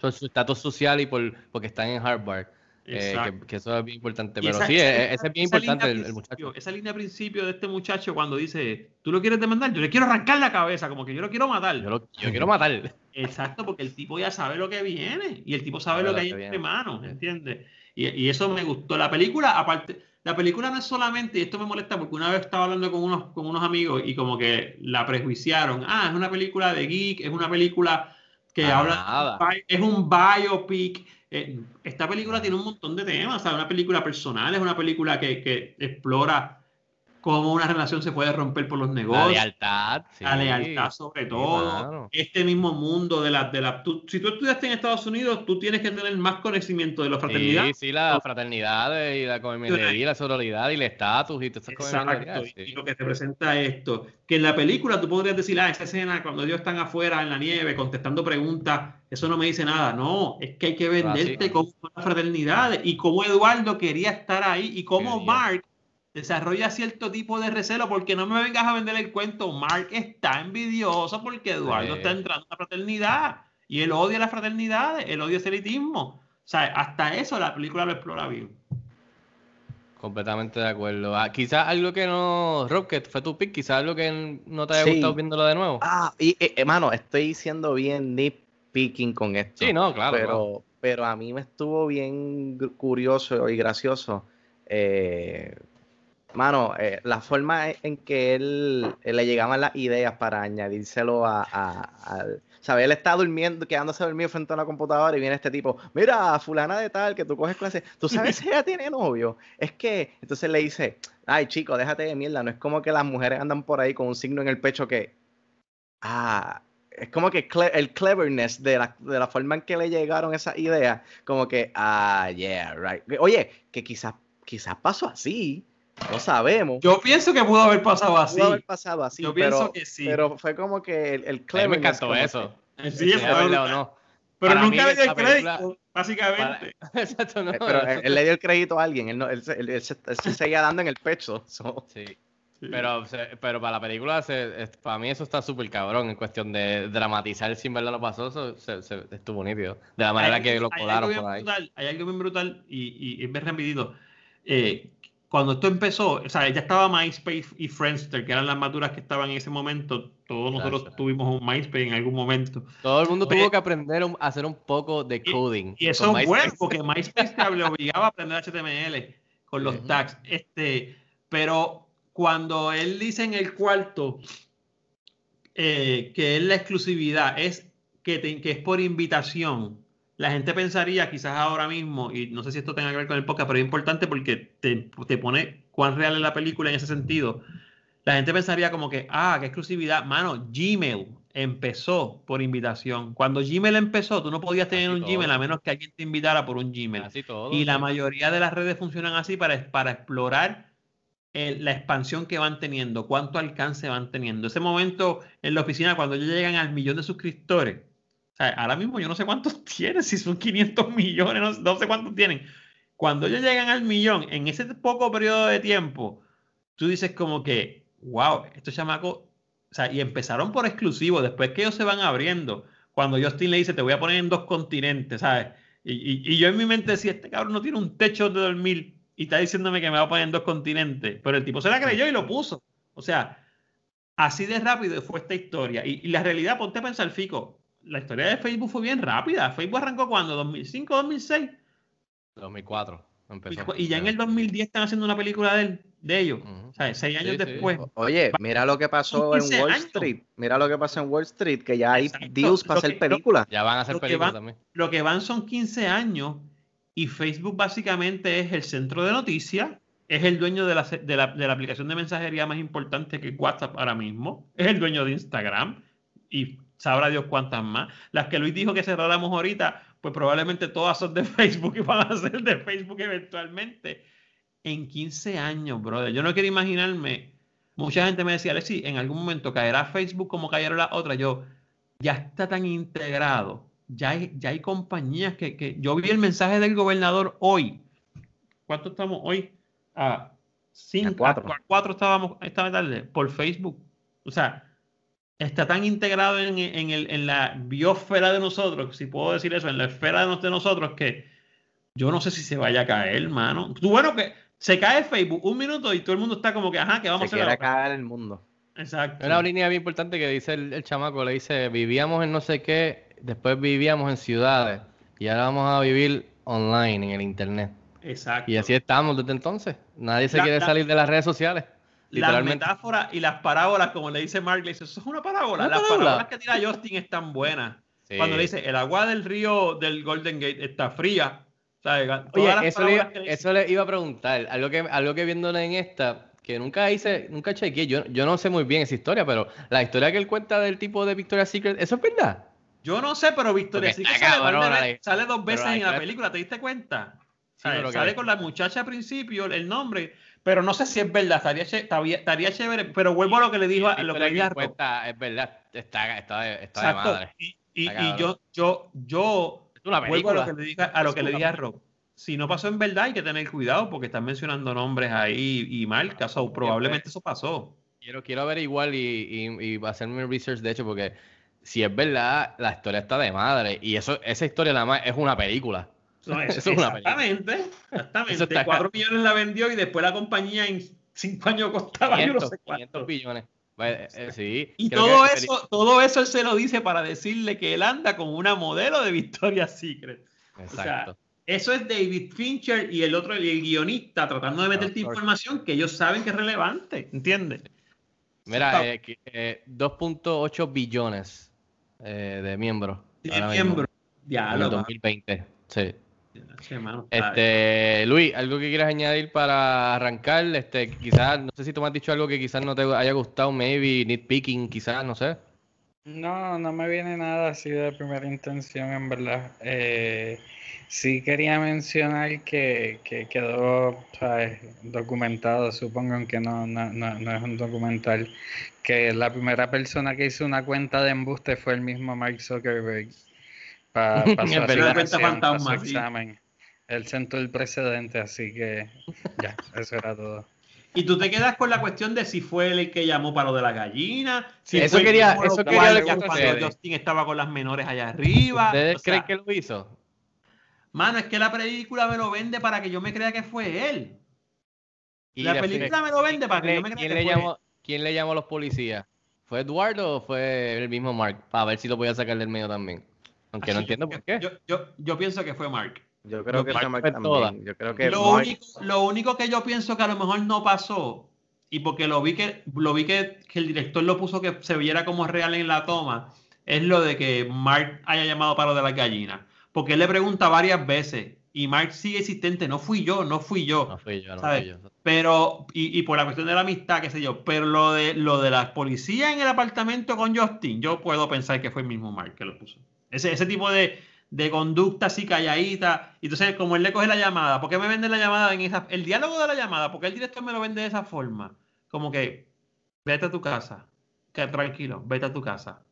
por su estatus social y por porque están en Harvard. Eh, que, que eso es bien importante. Pero esa- sí, esa- e- ese es bien importante el, el muchacho. Esa línea de principio de este muchacho cuando dice, tú lo quieres demandar, yo le quiero arrancar la cabeza, como que yo lo quiero matar. Yo, lo- yo quiero matar. Exacto, porque el tipo ya sabe lo que viene y el tipo sabe Sabe lo lo que hay que entre manos, ¿entiendes? Y, y eso me gustó. La película, aparte, la película no es solamente, y esto me molesta porque una vez estaba hablando con unos, con unos amigos y como que la prejuiciaron. Ah, es una película de geek, es una película que Para habla, nada. es un biopic. Eh, esta película tiene un montón de temas, ¿sabes? Una película personal, es una película que, que explora cómo una relación se puede romper por los La negocios. lealtad. sí. La lealtad sobre Sí, todo. mano. este mismo mundo de la... De la tú- si tú estudiaste en Estados Unidos, tú tienes que tener más conocimiento de la fraternidad. Sí, sí, la fraternidad y la comedia, la sororidad y el estatus y todas esas cosas. Exacto, y, y lo que representa esto. Que en la película tú podrías decir, ah, esa escena cuando ellos están afuera en la nieve contestando preguntas, eso no me dice nada. No, es que hay que venderte sí. cómo son las fraternidades y cómo Eduardo quería estar ahí y cómo. Mark desarrolla cierto tipo de recelo porque no me vengas a vender el cuento. Mark está envidioso porque Eduardo Sí. está entrando a la fraternidad y él odia las fraternidades, él odia ese elitismo. O sea, hasta eso la película lo explora bien. Completamente de acuerdo. Ah, quizás algo que no. Rob, que fue tu pick, quizás algo que no te haya Sí. gustado viéndolo de nuevo. Ah, y eh, hermano, estoy siendo bien nitpicking con esto. sí, no, claro. pero, claro. pero a mí me estuvo bien curioso y gracioso. Eh, mano, eh, la forma en que él, él le llegaban las ideas para añadírselo a, a-. ¿Sabes? Él está durmiendo, quedándose dormido frente a una computadora y viene este tipo, mira, fulana de tal, que tú coges clase, ¿tú sabes si ella tiene novio? Es que, entonces le dice, ay chico, déjate de mierda, no es como que las mujeres andan por ahí con un signo en el pecho que, ah, es como que el cleverness de la, de la forma en que le llegaron esas ideas, como que, ah, yeah, right. Oye, que quizás, quizás pasó así, no sabemos. Yo pienso que pudo haber pasado así. Pudo haber pasado así, Yo pero, pienso que sí. pero fue como que el, el A mí me encantó como que- eso. Sí, fue brutal. no. Pero Para nunca le dio el película- crédito, básicamente. Exacto, no. Eh, pero eso él, él le dio el crédito a alguien, él, no, él, se, él- él se- él se seguía dando en el pecho. so. Sí. Pero, pero para la película, se- es- para mí eso está súper cabrón en cuestión de dramatizar si en verdad no pasó, eso se- se- estuvo nítido. De la manera Hay- que lo hay colaron algo bien por ahí. brutal, hay algo bien brutal y, y es bien rapidito. Eh, cuando esto empezó, o sea, ya estaba MySpace y Friendster, que eran las maturas que estaban en ese momento. Todos nosotros tuvimos un MySpace en algún momento. Todo el mundo Oye, tuvo que aprender a hacer un poco de coding. Y eso es bueno, porque MySpace te obligaba a aprender HTML con los tags. Este, pero cuando él dice en el cuarto eh, que es la exclusividad, es que, te- que es por invitación, la gente pensaría quizás ahora mismo, y no sé si esto tenga que ver con el podcast, pero es importante porque te, te pone cuán real es la película en ese sentido. La gente pensaría como que, ah, qué exclusividad. Mano, Gmail empezó por invitación. Cuando Gmail empezó, tú no podías tener Así un Gmail a menos que alguien te invitara por un Gmail. Así todo. Y la mayoría de las redes funcionan así para, para explorar el- la expansión que van teniendo, cuánto alcance van teniendo. Ese momento en la oficina, cuando ellos llegan al millón de suscriptores, ahora mismo yo no sé cuántos tienen, si son 500 millones, no, no sé cuántos tienen. Cuando ellos llegan al millón, en ese poco periodo de tiempo, tú dices como que, wow, estos chamacos O sea, y empezaron por exclusivo, después que ellos se van abriendo, cuando Justin le dice, te voy a poner en dos continentes, ¿sabes? Y, y- y yo en mi mente decía, este cabrón no tiene un techo de dormir y está diciéndome que me va a poner en dos continentes, pero el tipo se la creyó y lo puso. O sea, así de rápido fue esta historia. Y, y la realidad, ponte a pensar, Fico, la historia de Facebook fue bien rápida. Facebook arrancó cuando, 2005, 2006. 2004 empezó. Y ya en el 2010 están haciendo una película de, él- de ellos. O sea, seis años Sí, sí. después. Oye, mira lo que pasó en 15 Wall años. Street. Mira lo que pasó en Wall Street, que ya hay Exacto. deals para Lo hacer películas. Ya van a hacer Lo que películas van- también. Lo que van son 15 años y Facebook básicamente es el centro de noticias, es el dueño de la, de la, de la aplicación de mensajería más importante que WhatsApp ahora mismo, es el dueño de Instagram y sabrá Dios cuántas más. Las que Luis dijo que cerráramos ahorita, pues probablemente todas son de Facebook y van a ser de Facebook eventualmente. En 15 años, brother. Yo no quiero imaginarme. Mucha gente me decía, Alexi, en algún momento caerá Facebook como cayeron las otras. Yo, ya está tan integrado. Ya hay, ya hay compañías que, que- Yo vi el mensaje del gobernador hoy. ¿Cuánto estamos hoy? A cinco, A cuatro. a cuatro estábamos esta tarde por Facebook. O sea, está tan integrado en, en el- en la biosfera de nosotros, si puedo decir eso, en la esfera de, nos- de nosotros, que yo no sé si se vaya a caer, hermano. Tú, bueno, que se cae Facebook un minuto y todo el mundo está como que, ajá, que vamos Se a hacer quiere ahora? caer el mundo. Exacto. Una línea bien importante que dice el, el chamaco, le dice, vivíamos en no sé qué, después vivíamos en ciudades y ahora vamos a vivir online, en el internet. Exacto. Y así estamos desde entonces. Nadie se La- quiere la- salir de las redes sociales. Las Literalmente. metáforas y las parábolas, como le dice Mark, le dice, eso es una parábola. Una las parábola. parábolas que tira Justin están buenas. Sí. Cuando le dice, el agua del río del Golden Gate está fría. Todas Oye, las eso le, dice- eso le iba a preguntar. Algo que, algo que viéndole en esta, que nunca hice, nunca chequeé. Yo, yo no sé muy bien esa historia, pero la historia que él cuenta del tipo de Victoria's Secret, ¿eso es verdad? Yo no sé, pero Victoria Porque sí que está sale, dos veces en la película, ¿te diste cuenta? Sí, ¿Sabes? sale con la muchacha al principio, el nombre, pero no sé si es verdad, estaría, estaría, estaría chévere, pero vuelvo a lo que le dijo a lo que le es verdad. Está, está, de, está de madre. Y, yo, yo, yo vuelvo a lo que le dije, a lo que le dije a Rob. Si no pasó en verdad, hay que tener cuidado porque están mencionando nombres ahí y marcas, o probablemente eso pasó. Quiero, quiero averiguar y, y, y hacerme research, de hecho, porque si es verdad, la historia está de madre. Y eso, esa historia nada más es una película. No, Eso eso- es una exactamente, exactamente. Eso está- 4 millones la vendió y después la compañía en 5 años costaba yo no 500, sé 500 cuánto. billones. Eh, eh, sí. Y todo que- eso, todo eso él se lo dice para decirle que él anda con una modelo de Victoria's Secret. Exacto. Eso es David Fincher y el otro, el guionista, tratando de meterte información que ellos saben que es relevante, ¿entiendes? Mira, eh, eh, 2.8 billones eh, de miembros. de ahora mismo, miembro. En Ya, el lo 2020. Sí. Este, Luis, algo que quieras añadir para arrancar, este, quizás, no sé si tú me has dicho algo que quizás no te haya gustado, maybe nitpicking, quizás, no sé. No, no me viene nada así de primera intención, en verdad. Eh, sí quería mencionar que, que quedó ¿sabes? documentado, supongo, aunque no, no, no, no es un documental, que la primera persona que hizo una cuenta de embuste fue el mismo Mark Zuckerberg. Pa, pa su Es verdad. Una cuenta asignación, pa fantasma, su sí. examen. Él sentó el precedente, así que ya, eso era todo. Y tú te quedas con la cuestión de si fue él el que llamó para lo de la gallina. Si Eso quería- eso quería cuando ustedes. Justin estaba con las menores allá arriba. ¿Ustedes O sea, creen que lo hizo? Mano, es que la película me lo vende para que yo me crea que fue él. Y La película me lo vende para que yo me crea ¿quién que le fue llamó, ¿Quién le llamó a los policías? ¿Fue Eduardo o fue el mismo Mark? Para ver si lo podía sacar del medio también. Aunque no entiendo por qué. Yo, yo, yo pienso que fue Mark. Yo creo que Mark fue Mark también. Yo creo que Lo Mark- único, lo único que yo pienso que a lo mejor no pasó, y porque lo vi que, lo vi que, que el director lo puso que se viera como real en la toma, es lo de que Mark haya llamado para lo de las gallinas. Porque él le pregunta varias veces y Mark sigue insistente, no fui yo, no fui yo. No fui yo, no ¿sabes? fui yo. Pero, y, y por la cuestión de la amistad, qué sé yo, pero lo de lo de las policías en el apartamento con Justin, yo puedo pensar que fue el mismo Mark que lo puso. Ese, ese tipo de, de conducta así calladita. Y Entonces, como él le coge la llamada, ¿por qué me vende la llamada en esa, el diálogo de la llamada? ¿Por qué el director me lo vende de esa forma? Como que, vete a tu casa, que tranquilo, vete a tu casa.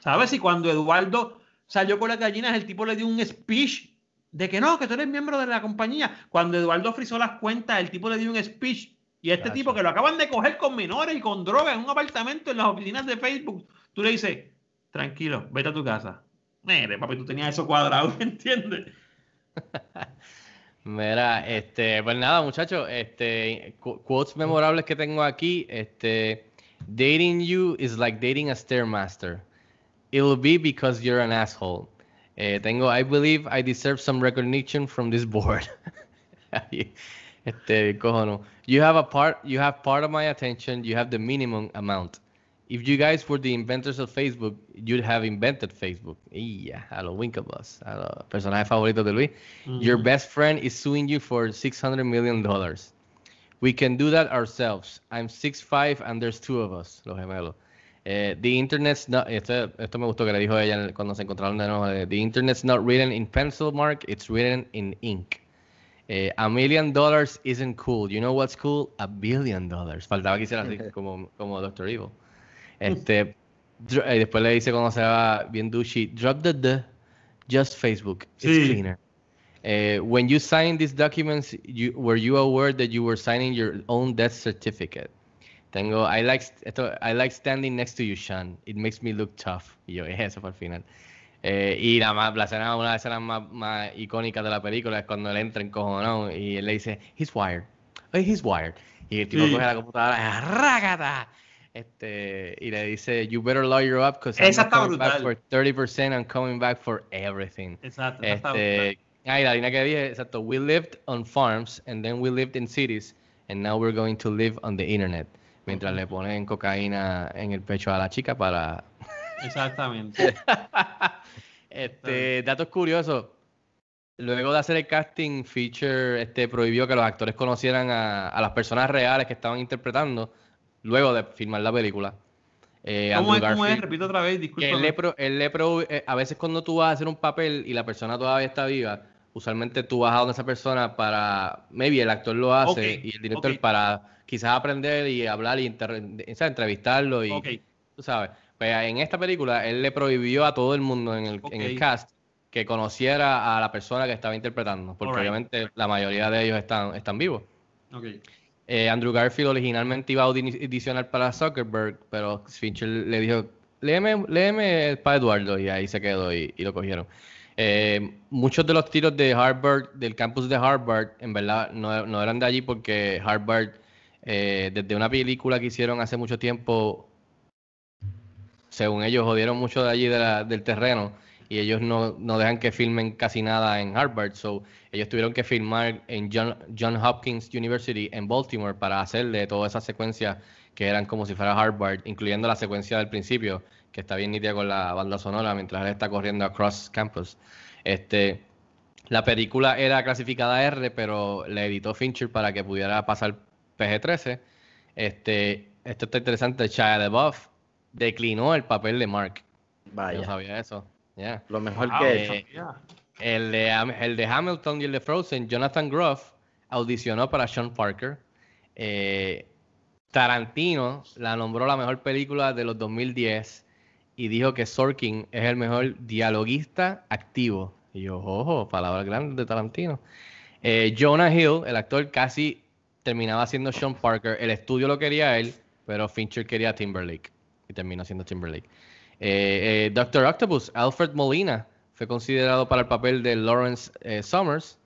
¿Sabes? Y cuando Eduardo salió con las gallinas, el tipo le dio un speech de que no, que tú eres miembro de la compañía. Cuando Eduardo frizó las cuentas, el tipo le dio un speech Y este tipo que lo acaban de coger con menores y con drogas en un apartamento en las oficinas de Facebook, tú le dices, tranquilo, vete a tu casa. Mire, papi, tú tenías eso cuadrado, ¿entiendes? Mira, este, pues nada, muchachos, este, qu- quotes memorables que tengo aquí, este, dating you is like dating a stairmaster. It'll be because you're an asshole. Eh, tengo, I believe I deserve some recognition from this board. este, cojono. You have a part, you have part of my attention. You have the minimum amount. If you guys were the inventors of Facebook, you'd have invented Facebook. Yeah, a los Winklevoss, a los personajes favoritos de Luis. Your best friend is suing you for 600 million dollars. We can do that ourselves. I'm 6'5 and there's two of us, los gemelos. Eh, the internet's not, esto, esto me gustó que le dijo ella cuando se encontraron de nuevo. eh, the internet's not written in pencil mark, it's written in ink. Eh, a million dollars isn't cool. You know what's cool? A billion dollars. Faltaba que hiciera así como, como Doctor Evil. Este, eh, después le dice cuando se va bien douchey, drop the the, just Facebook. It's cleaner. Eh, when you sign these documents, you, were you aware that you were signing your own death certificate? Tengo, I like, esto, I like standing next to you, Sean. It makes me look tough. Y yo, "Eh, eso fue al final. Eh, y la, más, la escena, una de las escenas más, más icónicas de la película es cuando él entra en cojonón y él le dice, he's wired. He's wired. Y el tipo Sí. coge la computadora, y ¡rágata! Este, y le dice, you better lawyer up because I'm not coming back for brutal. 30%, I'm coming back for everything. Exacto. Este, ah, y la línea que dije, exacto, we lived on farms and then we lived in cities and now we're going to live on the internet. Mientras le ponen cocaína en el pecho a la chica para... Exactamente. este, datos curiosos. Luego de hacer el casting, Feature este, prohibió que los actores conocieran a, a las personas reales que estaban interpretando luego de filmar la película. Eh, ¿Cómo es? ¿Cómo es? Garfield- Repito otra vez, disculpa. él le pro- él le pro- eh, a veces cuando tú vas a hacer un papel y la persona todavía está viva, usualmente tú vas a donde esa persona para, maybe el actor lo hace y el director para quizás aprender y hablar y entrevistarlo y tú sabes. Pues en esta película él le prohibió a todo el mundo en el, en el cast que conociera a la persona que estaba interpretando, porque obviamente la mayoría de ellos están, están vivos. Ok. Eh, Andrew Garfield originalmente iba a audi- audicionar para Zuckerberg, pero Fincher le dijo, léeme, léeme para Eduardo, y ahí se quedó y, lo cogieron. Eh, muchos de los tiros de Harvard, del campus de Harvard, en verdad no, no eran de allí porque Harvard, eh, desde una película que hicieron hace mucho tiempo, según ellos, jodieron mucho de allí del terreno y ellos no, no dejan que filmen casi nada en Harvard. So, ellos tuvieron que filmar en John, John Hopkins University en Baltimore para hacerle todas esas secuencias que eran como si fuera Harvard, incluyendo la secuencia del principio, que está bien nítida con la banda sonora mientras él está corriendo across campus. Este, la película era clasificada R, pero le editó Fincher para que pudiera pasar PG-13. Este, esto está interesante. Shia LaBeouf declinó el papel de Mark. Vaya. sabía eso. Yeah. Lo mejor Wow, que eh, he hecho. sabía. El de, Ham- el de Hamilton y el de Frozen, Jonathan Groff audicionó para Sean Parker. Eh, Tarantino la nombró la mejor película de los 2010 y dijo que Sorkin es el mejor dialoguista activo. Y yo, ojo, palabras grandes de Tarantino. Eh, Jonah Hill, el actor, casi terminaba siendo Sean Parker. El estudio lo quería él, pero Fincher quería Timberlake. Y terminó siendo Timberlake. Eh, eh, Doctor Octopus, Alfred Molina, fue considerado para el papel de Lawrence eh, Summers.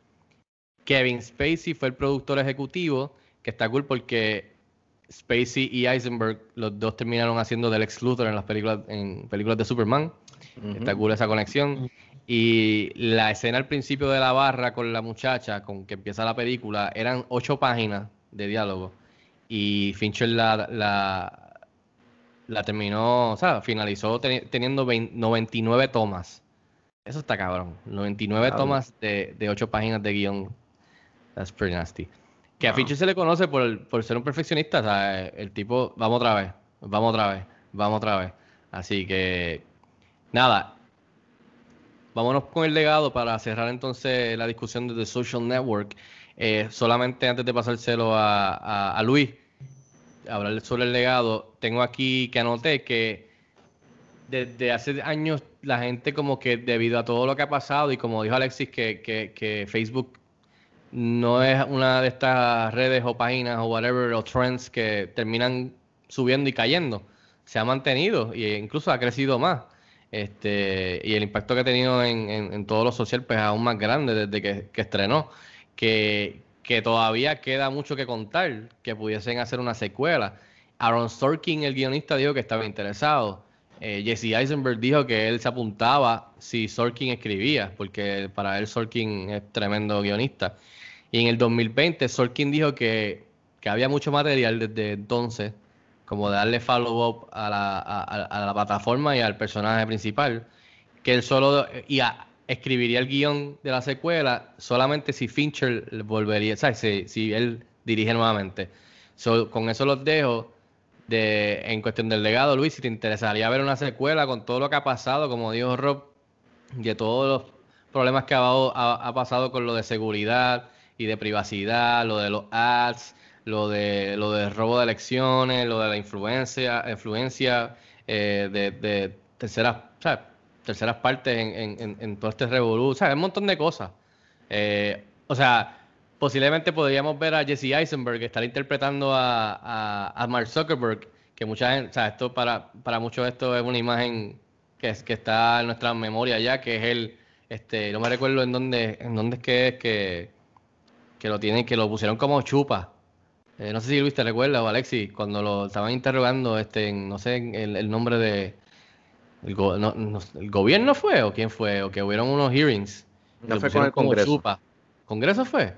Kevin Spacey fue el productor ejecutivo, que está cool porque Spacey y Eisenberg, los dos terminaron haciendo del Lex Luthor en las películas, en películas de Superman. Está cool esa conexión. Y la escena al principio de la barra con la muchacha, con que empieza la película, eran ocho páginas de diálogo. Y Fincher la, la, la terminó, o sea, finalizó teni- teniendo 20 99 tomas. Eso está cabrón. 99 Diablo. tomas de, de 8 páginas de guion. That's pretty nasty. Que a Wow. Fincher se le conoce por, por ser un perfeccionista. O sea, el tipo, vamos otra vez, vamos otra vez, vamos otra vez. Así que, nada. Vámonos con el legado para cerrar entonces la discusión de The Social Network. Eh, solamente antes de pasárselo a, a, a Luis, hablar sobre el legado, tengo aquí que anoté que desde hace años la gente como que debido a todo lo que ha pasado y como dijo Alexis que, que, Facebook no es una de estas redes o páginas o whatever o trends que terminan subiendo y cayendo. Se ha mantenido e incluso ha crecido más. Este, y el impacto que ha tenido en, en, todo lo social pues es aún más grande desde que, que estrenó. Que, que todavía queda mucho que contar, que pudiesen hacer una secuela. Aaron Sorkin, el guionista, dijo que estaba interesado. Eh, Jesse Eisenberg dijo que él se apuntaba si Sorkin escribía, porque para él Sorkin es tremendo guionista. Y en el 2020 Sorkin dijo que, había mucho material desde entonces, como darle follow-up a la, a, la, plataforma y al personaje principal, que él solo y escribiría el guion de la secuela solamente si Fincher volvería, ¿sabes? Si, si él dirige nuevamente. con eso los dejo. De, en cuestión del legado, Luis, si te interesaría ver una secuela con todo lo que ha pasado, como dijo Rob, de todos los problemas que ha, ha pasado con lo de seguridad, y de privacidad, lo de los ads, lo de lo de robo de elecciones, lo de la influencia, influencia eh, de, terceras, terceras partes en, en, todo este revolú, un montón de cosas. Eh, o sea, posiblemente podríamos ver a Jesse Eisenberg estar interpretando a, Mark Zuckerberg, que mucha gente, o sea, esto para, para muchos esto es una imagen que, es, que está en nuestra memoria ya, que es el, este, no me recuerdo en dónde, en dónde es que es que que lo tienen, que lo pusieron como chupa. Eh, no sé si Luis te recuerda o Alexi, cuando lo estaban interrogando, este, no sé el, nombre de. El, gobierno fue o quién fue? O que hubieron unos hearings. No fue con el Congreso. Chupa. ¿Congreso fue?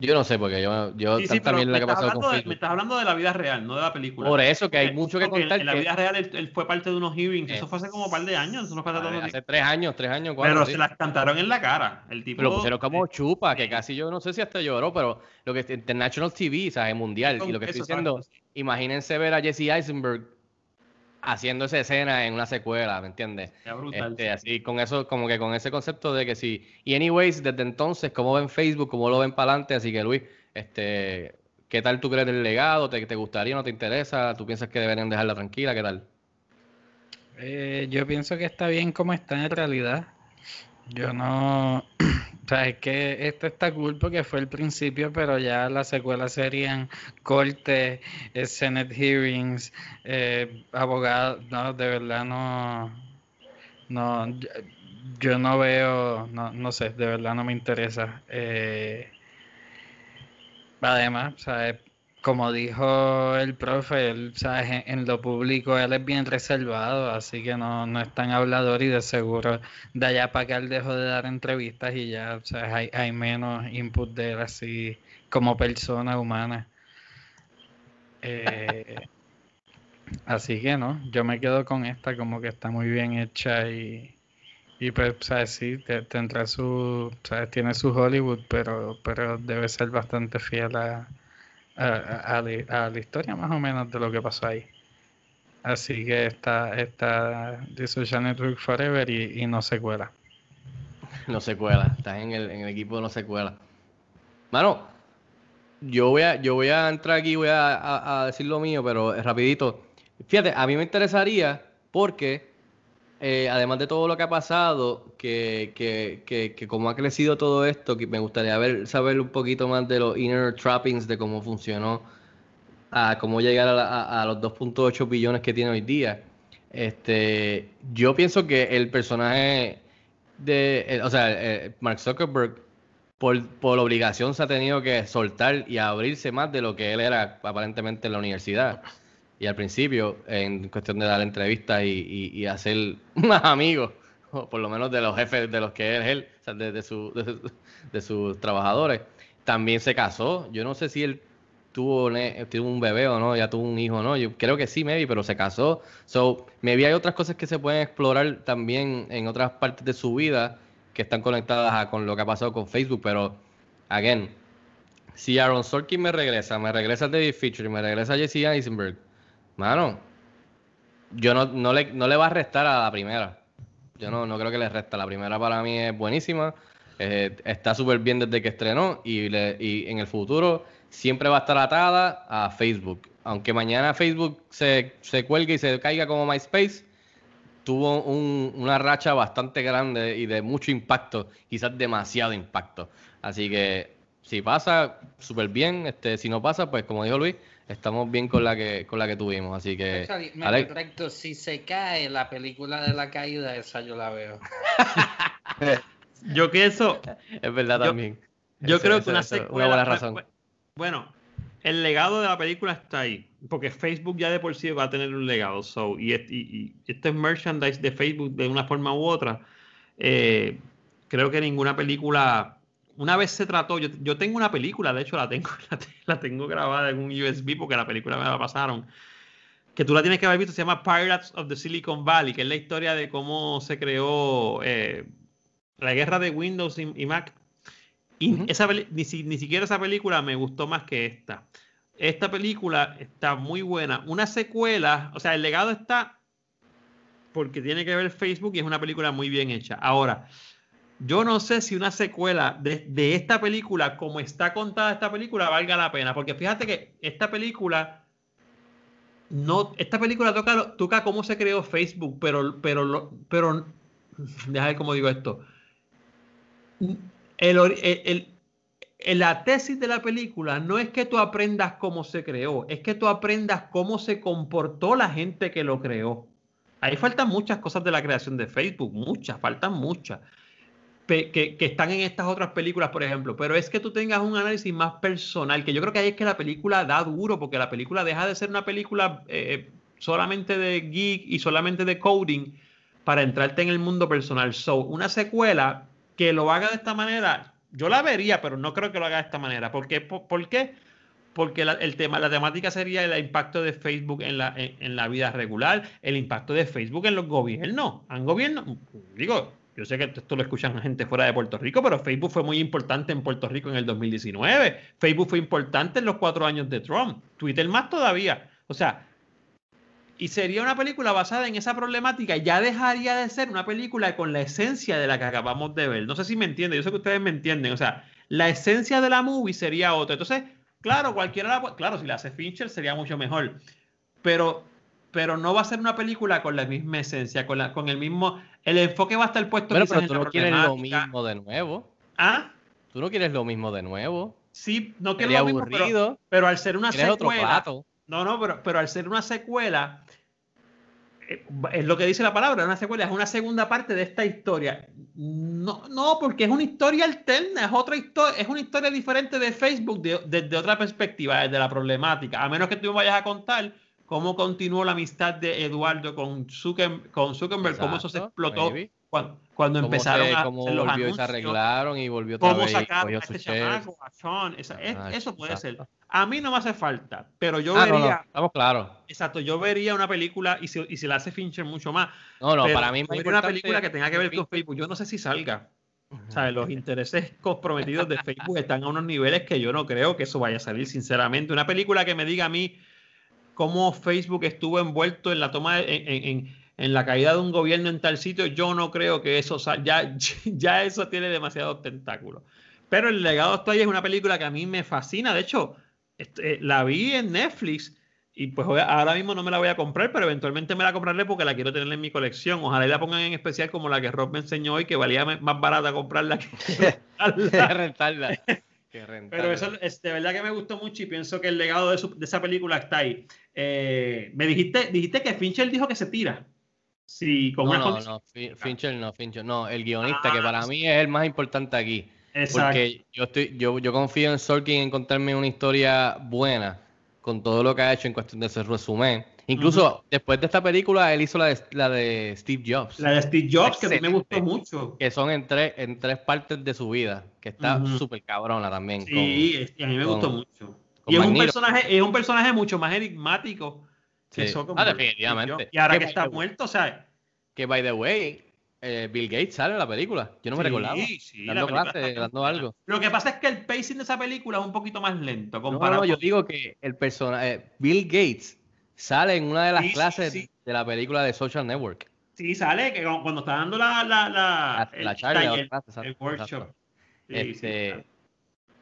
Yo no sé, porque yo, yo también la que pasó con de, Me estás hablando de la vida real, no de la película. Por eso que hay mucho que contar. En, la vida real él, fue parte de unos hearings. eso fue hace como un par de años. Eso no hace tres años, tres años, cuatro. Pero se las cantaron en la cara. El tipo. Lo pusieron como chupa, que casi yo no sé si hasta lloró, pero lo que International TV, ¿sabes? Mundial. Y lo que estoy diciendo, imagínense ver a Jesse Eisenberg haciendo esa escena en una secuela, ¿me entiendes? Este, así con eso, como que con ese concepto de que sí. Y anyways, desde entonces, ¿cómo ven Facebook? ¿Cómo lo ven para adelante? Así que Luis, este, ¿qué tal tú crees del legado? ¿Te, te gustaría, no te interesa? ¿Tú piensas que deberían dejarla tranquila? ¿Qué tal? Eh, yo pienso que está bien como está en realidad. Yo no. O sea, es que esto está cool porque fue el principio, pero ya las secuelas serían cortes, eh, Senate hearings, eh, abogados. No, de verdad no. No, yo, no veo. No, no sé, de verdad no me interesa. Eh, además, ¿sabes? Como dijo el profe, él, ¿sabes? En, lo público él es bien reservado, así que no, no es tan hablador y de seguro de allá para acá él dejó de dar entrevistas y ya ¿sabes? Hay, hay menos input de él así como persona humana. Eh, así que no, yo me quedo con esta como que está muy bien hecha y, y pues, ¿sabes? Sí, tendrá su, ¿sabes? Tiene su Hollywood, pero, pero debe ser bastante fiel a a, la historia más o menos de lo que pasó ahí. Así que está, está The Social Network Forever y, no secuela. No secuela, estás en el, en el equipo de no secuela. Mano, yo voy a, yo voy a entrar aquí, voy a, a decir lo mío, pero rapidito. Fíjate, a mí me interesaría porque eh, además de todo lo que ha pasado, que, que, que, que, como ha crecido todo esto, que me gustaría ver, saber un poquito más de los inner trappings, de cómo funcionó, a cómo llegar a, los 2.8 billones que tiene hoy día. Este, yo pienso que el personaje de, o sea, eh, Mark Zuckerberg, por, por obligación se ha tenido que soltar y abrirse más de lo que él era aparentemente en la universidad y al principio, en cuestión de dar entrevistas y, hacer más amigos, o por lo menos de los jefes de los que es él, o sea, de, de, sus trabajadores, también se casó. Yo no sé si él tuvo, tuvo un bebé o no, ya tuvo un hijo o no. Yo creo que sí, maybe, pero se casó. So, maybe hay otras cosas que se pueden explorar también en otras partes de su vida que están conectadas con lo que ha pasado con Facebook, pero, again, si Aaron Sorkin me regresa, me regresa David Fisher, me regresa Jesse Eisenberg, Mano, yo no, no, le, no le va a restar a la primera. Yo no, no creo que le resta. La primera para mí es buenísima. Eh, está súper bien desde que estrenó y, y en el futuro siempre va a estar atada a Facebook. Aunque mañana Facebook se, se cuelgue y se caiga como MySpace, tuvo un, una racha bastante grande y de mucho impacto, quizás demasiado impacto. Así que Si pasa, súper bien. Este, si no pasa, pues como dijo Luis, estamos bien con la que, con la que tuvimos. Así que. Me Alex- retracto, si se cae la película de la caída, esa yo la veo. Yo pienso, es verdad Yo- también. yo Ese- creo ese- que una secuela. buena bu- razón. bu- Bueno, el legado de la película está ahí. Porque Facebook ya de por sí va a tener un legado. So, y, y- y este merchandise de Facebook de una forma u otra. eh, creo que ninguna película. Una vez se trató, yo, yo tengo una película, de hecho la tengo, la, te- la tengo grabada en un USB porque la película me la pasaron. Que tú la tienes que haber visto, se llama Pirates of the Silicon Valley, que es la historia de cómo se creó eh, la guerra de Windows y, y Mac. Y esa ni, si- ni siquiera esa película me gustó más que esta. Esta película está muy buena. Una secuela, o sea, el legado está porque tiene que ver Facebook y es una película muy bien hecha. Ahora, yo no sé si una secuela de, esta película, como está contada esta película, valga la pena. Porque fíjate que esta película no, esta película toca, toca cómo se creó Facebook, pero, pero, pero, déjame ver cómo digo esto. La tesis de la película no es que tú aprendas cómo se creó, es que tú aprendas cómo se comportó la gente que lo creó. Ahí faltan muchas cosas de la creación de Facebook, muchas, faltan muchas, que, están en estas otras películas, por ejemplo. Pero es que tú tengas un análisis más personal, que yo creo que ahí es que la película da duro, porque la película deja de ser una película eh, solamente de geek y solamente de coding para entrarte en el mundo personal. So, una secuela que lo haga de esta manera, yo la vería, pero no creo que lo haga de esta manera. ¿Por qué? ¿Por, qué? Porque la, el tema, la temática sería el impacto de Facebook en la, en la vida regular, el impacto de Facebook en los gobiernos. Han gobierno, digo, yo sé que esto lo escuchan gente fuera de Puerto Rico, pero Facebook fue muy importante en Puerto Rico en el 2019. Facebook fue importante en los cuatro años de Trump. Twitter más todavía. O sea, y sería una película basada en esa problemática, ya dejaría de ser una película con la esencia de la que acabamos de ver. No sé si me entienden, yo sé que ustedes me entienden. O sea, la esencia de la movie sería otra. Entonces, claro, cualquiera la claro, si la hace Fincher sería mucho mejor. Pero, pero no va a ser una película con la misma esencia, con, la, con el mismo. El enfoque va a estar puesto Bueno, pero tú en no quieres lo mismo de nuevo. Ah, Tú no quieres lo mismo de nuevo. sí, no quiero lo mismo, pero, aburrido. pero al ser una otro secuela. plato. No, no, pero, pero al ser una secuela, eh, es lo que dice la palabra, una secuela, es una segunda parte de esta historia. No, no, porque es una historia alterna, es otra historia, es una historia diferente de Facebook de- desde otra perspectiva, desde la problemática. A menos que tú me vayas a contar cómo continuó la amistad de Eduardo con, Zucken- con Zuckerberg, cómo eso se Exacto, explotó maybe. cuando, empezaron se- a cómo hacer los volvió y se anuncios arreglaron y volvió otra cómo vez y cogió a este chamaco, a Sean, esa- es- Ah, eso puede exacto. ser. A mí no me hace falta, pero yo Ah, no, vería, no, estamos claros. exacto, yo vería una película y si, y si la hace Fincher mucho más. No, no, para mí es más vería una película que tenga que ver con. Facebook. Yo no sé si salga. ¿Sabes? Los intereses comprometidos de Facebook están a unos niveles que yo no creo que eso vaya a salir, sinceramente. Una película que me diga a mí cómo Facebook estuvo envuelto en la toma, de- en, en- en- la caída de un gobierno en tal sitio, yo no creo que eso ya, ya eso tiene demasiados tentáculos. Pero El legado está ahí es una película que a mí me fascina. De hecho, este, la vi en Netflix y pues ahora mismo no me la voy a comprar, pero eventualmente me la compraré porque la quiero tener en mi colección. Ojalá y la pongan en especial como la que Rob me enseñó hoy, que valía más barata comprarla que Que rentarla. Pero eso es de verdad que me gustó mucho y pienso que el legado de, su- de esa película está ahí. Eh, me dijiste, dijiste que Fincher dijo que se tira. Sí, con No, no, no, Fin- Fincher no, Fincher no, el guionista, que Ah, para mí es el más importante aquí. Exacto. Porque yo estoy, yo, yo confío en Sorkin en contarme una historia buena con todo lo que ha hecho en cuestión de ese resumen. Incluso después de esta película, él hizo la de, la de Steve Jobs, La de Steve Jobs, que a mí me gustó mucho. que son en tres, en tres partes de su vida, que está súper cabrona también. Sí, a mí me con- gustó mucho. Y es un, personaje, es un personaje mucho más enigmático que Sí. Zuckerberg. Ah, definitivamente. Y ahora Que que está muerto, o sea, Que, by the way, eh, Bill Gates sale en la película. Yo no me Sí, recordaba. sí, dando clases, dando algo. Lo que pasa es que el pacing de esa película es un poquito más lento No, comparado no, yo con- digo que el personaje, Bill Gates, sale en una de las Sí, clases sí. de la película de Social Network. Sí, sale que cu- cuando está dando la, la, la, La, charla, taller, la clase, exacto, el workshop. Este.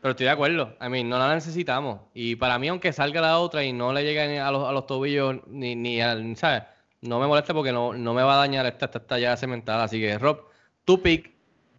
Pero estoy de acuerdo. I mean, no la necesitamos. Y para mí, aunque salga la otra y no le llegue ni a los, a los tobillos ni, ni al, ¿sabes? No me molesta porque no, no me va a dañar esta, esta, esta ya cementada. Así que, Rob, tu pick.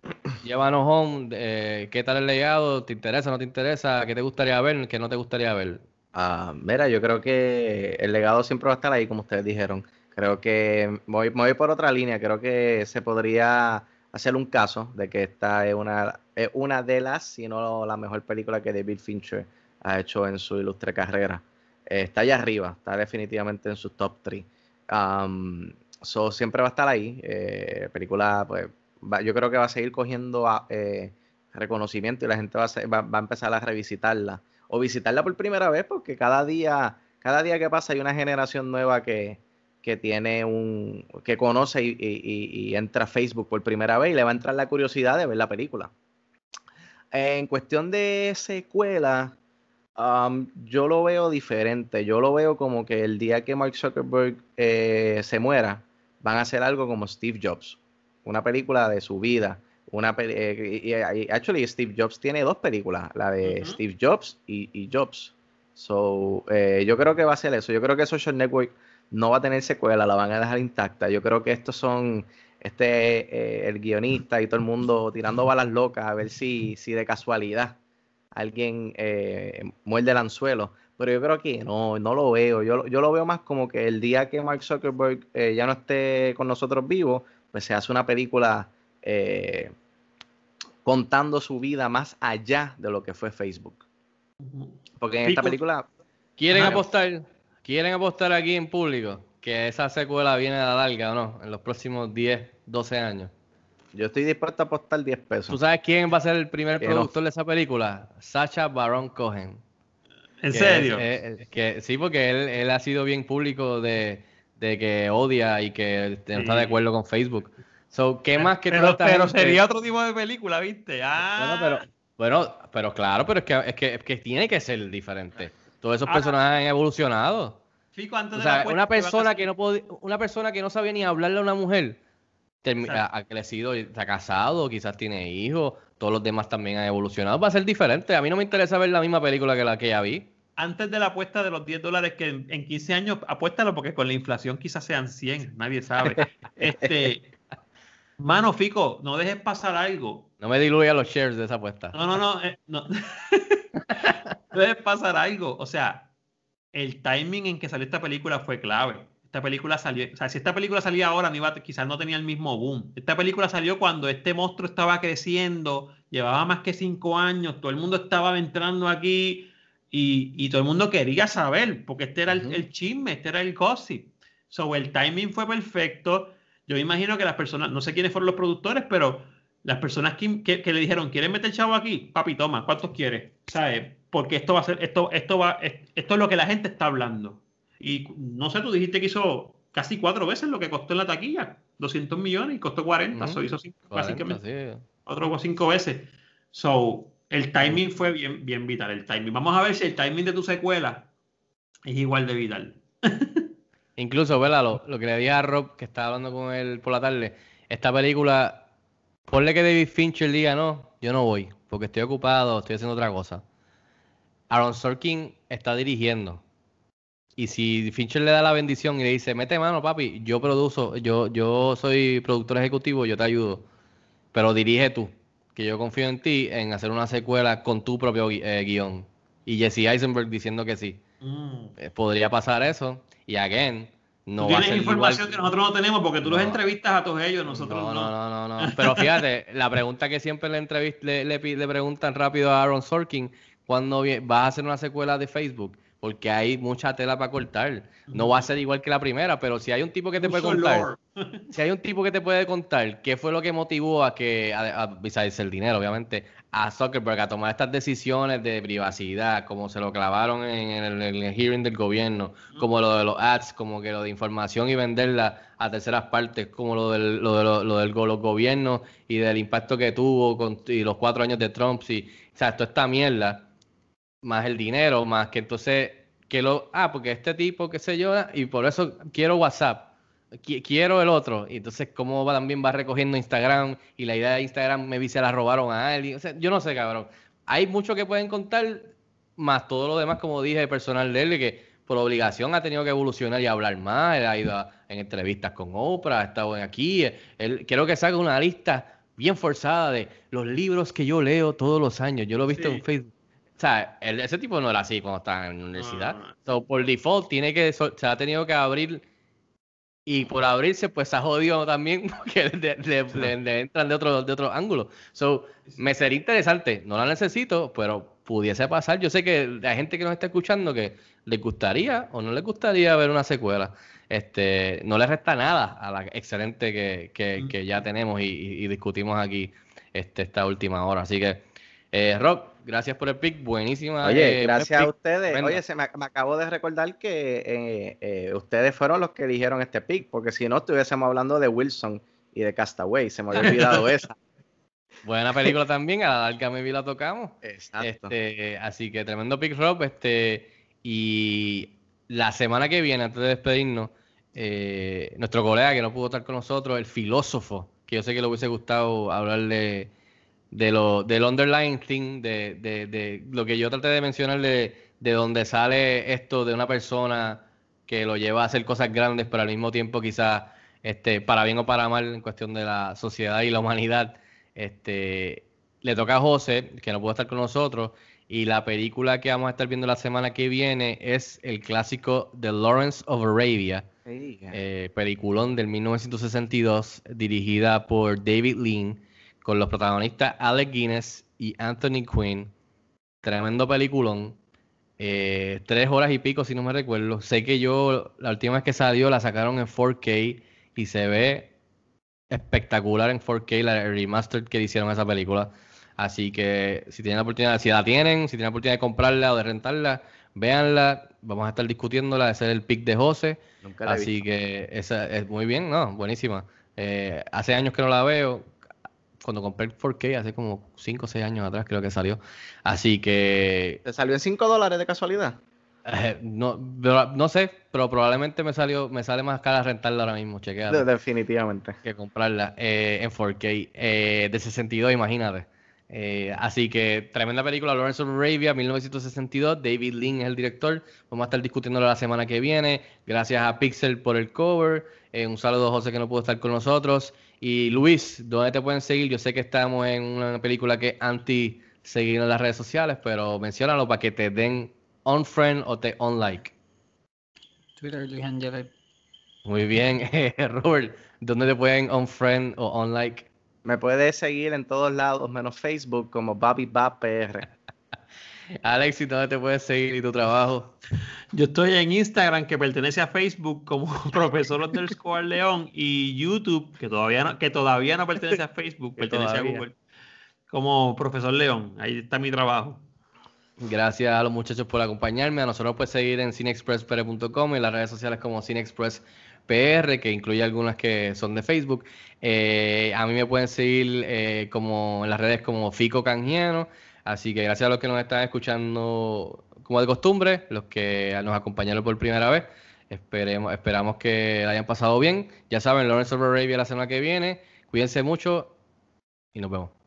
llévanos home. eh, ¿Qué tal el legado? ¿Te interesa? ¿No te interesa? ¿Qué te gustaría ver? ¿Qué no te gustaría ver? Ah, mira, yo creo que el legado siempre va a estar ahí, como ustedes dijeron. Creo que voy, por otra línea. Creo que se podría hacer un caso de que esta es una, es una de las, si no la mejor película que David Fincher ha hecho en su ilustre carrera. Está allá arriba, está definitivamente en su top 3. so, siempre va a estar ahí. Eh, película, pues, yo creo que va a seguir cogiendo ah, eh, reconocimiento y la gente va a, va- va a empezar a revisitarla o visitarla por primera vez porque cada día, cada día que pasa hay una generación nueva que, que tiene un, que conoce y, y- entra a Facebook por primera vez y le va a entrar la curiosidad de ver la película. En cuestión de secuela, um, yo lo veo diferente. Yo lo veo como que el día que Mark Zuckerberg eh, se muera, van a hacer algo como Steve Jobs, una película de su vida. Una eh, y, y- actually Steve Jobs tiene dos películas, la de. Steve Jobs y, y Jobs. So, eh, yo creo que va a ser eso. Yo creo que Social Network no va a tener secuela, la van a dejar intacta. Yo creo que estos son este eh, el guionista y todo el mundo tirando balas locas a ver si, si de casualidad alguien eh, muerde el anzuelo. Pero yo creo que no, no lo veo. Yo, lo- yo lo veo más como que el día que Mark Zuckerberg eh, ya no esté con nosotros vivos, pues se hace una película eh, contando su vida más allá de lo que fue Facebook. Porque en esta película ¿Quieren apostar? ¿Quieren apostar aquí en público que esa secuela viene a la larga o no? En los próximos 10, 12 años. yo estoy dispuesto a apostar 10 ¿Tú pesos. sabes quién va a ser el primer Que no. productor de esa película? Sacha Baron Cohen. ¿En que serio? es- es- que, sí, porque él, él ha sido bien público de, de que odia y que no está de acuerdo con Facebook. So, ¿qué más que toda pero, esta pero gente- sería otro tipo de película, ¿viste? Bueno, Ah, pero, bueno, pero claro, pero es que, es que, es que tiene que ser diferente. Todos esos Ah. personajes han evolucionado. Fico, antes O de la sea, una persona que no podía, una persona que no sabía ni hablarle a una mujer, ha crecido, está casado, quizás tiene hijos, todos los demás también han evolucionado. Va a ser diferente. A mí no me interesa ver la misma película que la que ya vi. Antes de la apuesta de los 10 dólares, que en, en 15 años, apuéstalo porque con la inflación quizás sean 100, nadie sabe. Este, mano, Fico, no dejes pasar algo. No me diluya los shares de esa apuesta. No, no, no, eh, no. no dejes pasar algo. O sea, el timing en que salió esta película fue clave. Esta película salió, o sea, si esta película salía ahora, no iba, quizás no tenía el mismo boom. Esta película salió cuando este monstruo estaba creciendo, llevaba más que cinco años, todo el mundo estaba entrando aquí y, y todo el mundo quería saber, porque este era el, el chisme, este era el gossip. So, el timing fue perfecto. Yo imagino que las personas, no sé quiénes fueron los productores, pero las personas que, que- que le dijeron, ¿quieren meter chavo aquí? Papi, toma, ¿cuántos quieres? ¿Sabes? Porque esto va a ser, esto, esto va, es- esto es lo que la gente está hablando. Y no sé, tú dijiste que hizo casi cuatro veces lo que costó en la taquilla, 200 millones y costó 40, Ujú. so hizo cinco, 40, básicamente sí. otro cinco veces. So, el timing fue bien, bien vital, el timing. Vamos a ver si el timing de tu secuela es igual de vital. Incluso, ¿verdad? Lo, lo que le dije a Rob, que estaba hablando con él por la tarde, esta película, ponle que David Fincher diga, no, yo no voy, porque estoy ocupado, estoy haciendo otra cosa. Aaron Sorkin está dirigiendo. Y si Fincher le da la bendición y le dice, mete mano, papi, yo produzo, yo, yo soy productor ejecutivo, yo te ayudo, pero dirige tú, que yo confío en ti en hacer una secuela con tu propio eh, guion. Y Jesse Eisenberg diciendo que sí. Mm. Eh, podría pasar eso. Y again, no Tú va a tienes ser información igual. que nosotros no tenemos porque tú los entrevistas a todos ellos, nosotros no, no. no, no. Pero fíjate, la pregunta que siempre le, entrevist- le, le le preguntan rápido a Aaron Sorkin, cuando vas a hacer una secuela de Facebook? Porque hay mucha tela para cortar. No va a ser igual que la primera, pero si hay un tipo que te puede contar, si hay un tipo que te puede contar qué fue lo que motivó a que, a, a- besides el dinero, obviamente, a Zuckerberg a tomar estas decisiones de privacidad, como se lo clavaron en el, en el hearing del gobierno, como lo de los ads, como que lo de información y venderla a terceras partes, como lo del, lo de lo- lo del go- los gobiernos y del impacto que tuvo con y los cuatro años de Trump, y, o sea, toda esta mierda, más el dinero, más que entonces, que lo, ah, porque este tipo, qué sé yo, y por eso quiero WhatsApp qui- quiero el otro. Y entonces, cómo va, también va recogiendo Instagram y la idea de Instagram, me vi se la robaron a alguien. O sea, yo no sé, cabrón. Hay mucho que pueden contar, más todo lo demás, como dije, personal de él, que por obligación ha tenido que evolucionar y hablar más. Él ha ido a- en entrevistas con Oprah, ha estado aquí. Él, quiero que saque una lista bien forzada de los libros que yo leo todos los años. Yo lo he visto Sí. en Facebook. Sea, ese tipo no era así cuando estaba en la universidad. So, por default, tiene que, so- se ha tenido que abrir. Y por abrirse, pues se ha jodido también porque le, le- le- le entran de otro, de otro ángulo. So, me sería interesante. No la necesito, pero pudiese pasar. Yo sé que hay gente que nos está escuchando que les gustaría o no les gustaría ver una secuela. Este, no le resta nada a la excelente que, que- que ya tenemos y discutimos aquí este, esta última hora. Así que, eh, Rob, gracias por el pick. Buenísima. Oye, eh, gracias a ustedes. Oye, se me, me acabo de recordar que eh, eh, ustedes fueron los que eligieron este pick, porque si no estuviésemos hablando de Wilson y de Castaway, se me había olvidado esa. Buena película también, a la larga maybe la tocamos. Exacto. Este, así que tremendo pick Rob. Este, y la semana que viene, antes de despedirnos, eh, nuestro colega que no pudo estar con nosotros, el filósofo, que yo sé que le hubiese gustado hablarle de lo, del underlying thing, de, de, de lo que yo traté de mencionar de, de donde sale esto de una persona que lo lleva a hacer cosas grandes, pero al mismo tiempo quizás este, para bien o para mal en cuestión de la sociedad y la humanidad. Este, le toca a José, que no pudo estar con nosotros, y la película que vamos a estar viendo la semana que viene es el clásico The Lawrence of Arabia, eh, peliculón del 1962, dirigida por David Lean, con los protagonistas Alec Guinness y Anthony Quinn. Tremendo peliculón. Eh, tres horas y pico, si no me recuerdo. Sé que yo, la última vez que salió, la sacaron en 4K y se ve espectacular en 4K, la remastered que hicieron a esa película. Así que si tienen la oportunidad, si la tienen, si tienen la oportunidad de comprarla o de rentarla, véanla. Vamos a estar discutiéndola, ese es el pick de José. Nunca la he Así que esa es muy bien, ¿no? Buenísima. Eh, hace años que no la veo. Cuando compré el 4K, hace como 5 o 6 años atrás creo que salió. Así que ¿Te salió en 5 dólares de casualidad? eh, no, no sé, pero probablemente me salió, me sale más cara rentarla ahora mismo, chequeate, De- definitivamente. que comprarla eh, en 4K eh, de 62, imagínate. Eh, así que tremenda película, Lawrence of Arabia, 1962. David Lean es el director. Vamos a estar discutiéndolo la semana que viene. Gracias a Pixel por el cover. Eh, un saludo a José que no pudo estar con nosotros. Y Luis, ¿dónde te pueden seguir? Yo sé que estamos en una película que es anti seguir en las redes sociales, pero menciónalo para que te den on friend o te on like. Twitter, Luis Angelet. Muy bien, Robert, ¿dónde te pueden on friend o on like? Me puedes seguir en todos lados, menos Facebook, como Bobby Bab PR. Alexis, ¿dónde te puedes seguir y tu trabajo? Yo estoy en Instagram, que pertenece a Facebook, como profesor underscore León, y YouTube, que todavía no, que todavía no pertenece a Facebook, pertenece todavía. a Google, como profesor León. Ahí está mi trabajo. Gracias a los muchachos por acompañarme. A nosotros puedes seguir en cinexpresspr.com y las redes sociales como cinexpresspr, que incluye algunas que son de Facebook. Eh, a mí me pueden seguir eh, como en las redes como Fico Canjiano. Así que gracias a los que nos están escuchando como de costumbre, los que nos acompañaron por primera vez. Esperemos, esperamos que la hayan pasado bien. Ya saben, Lawrence of Arabia la semana que viene. Cuídense mucho y nos vemos.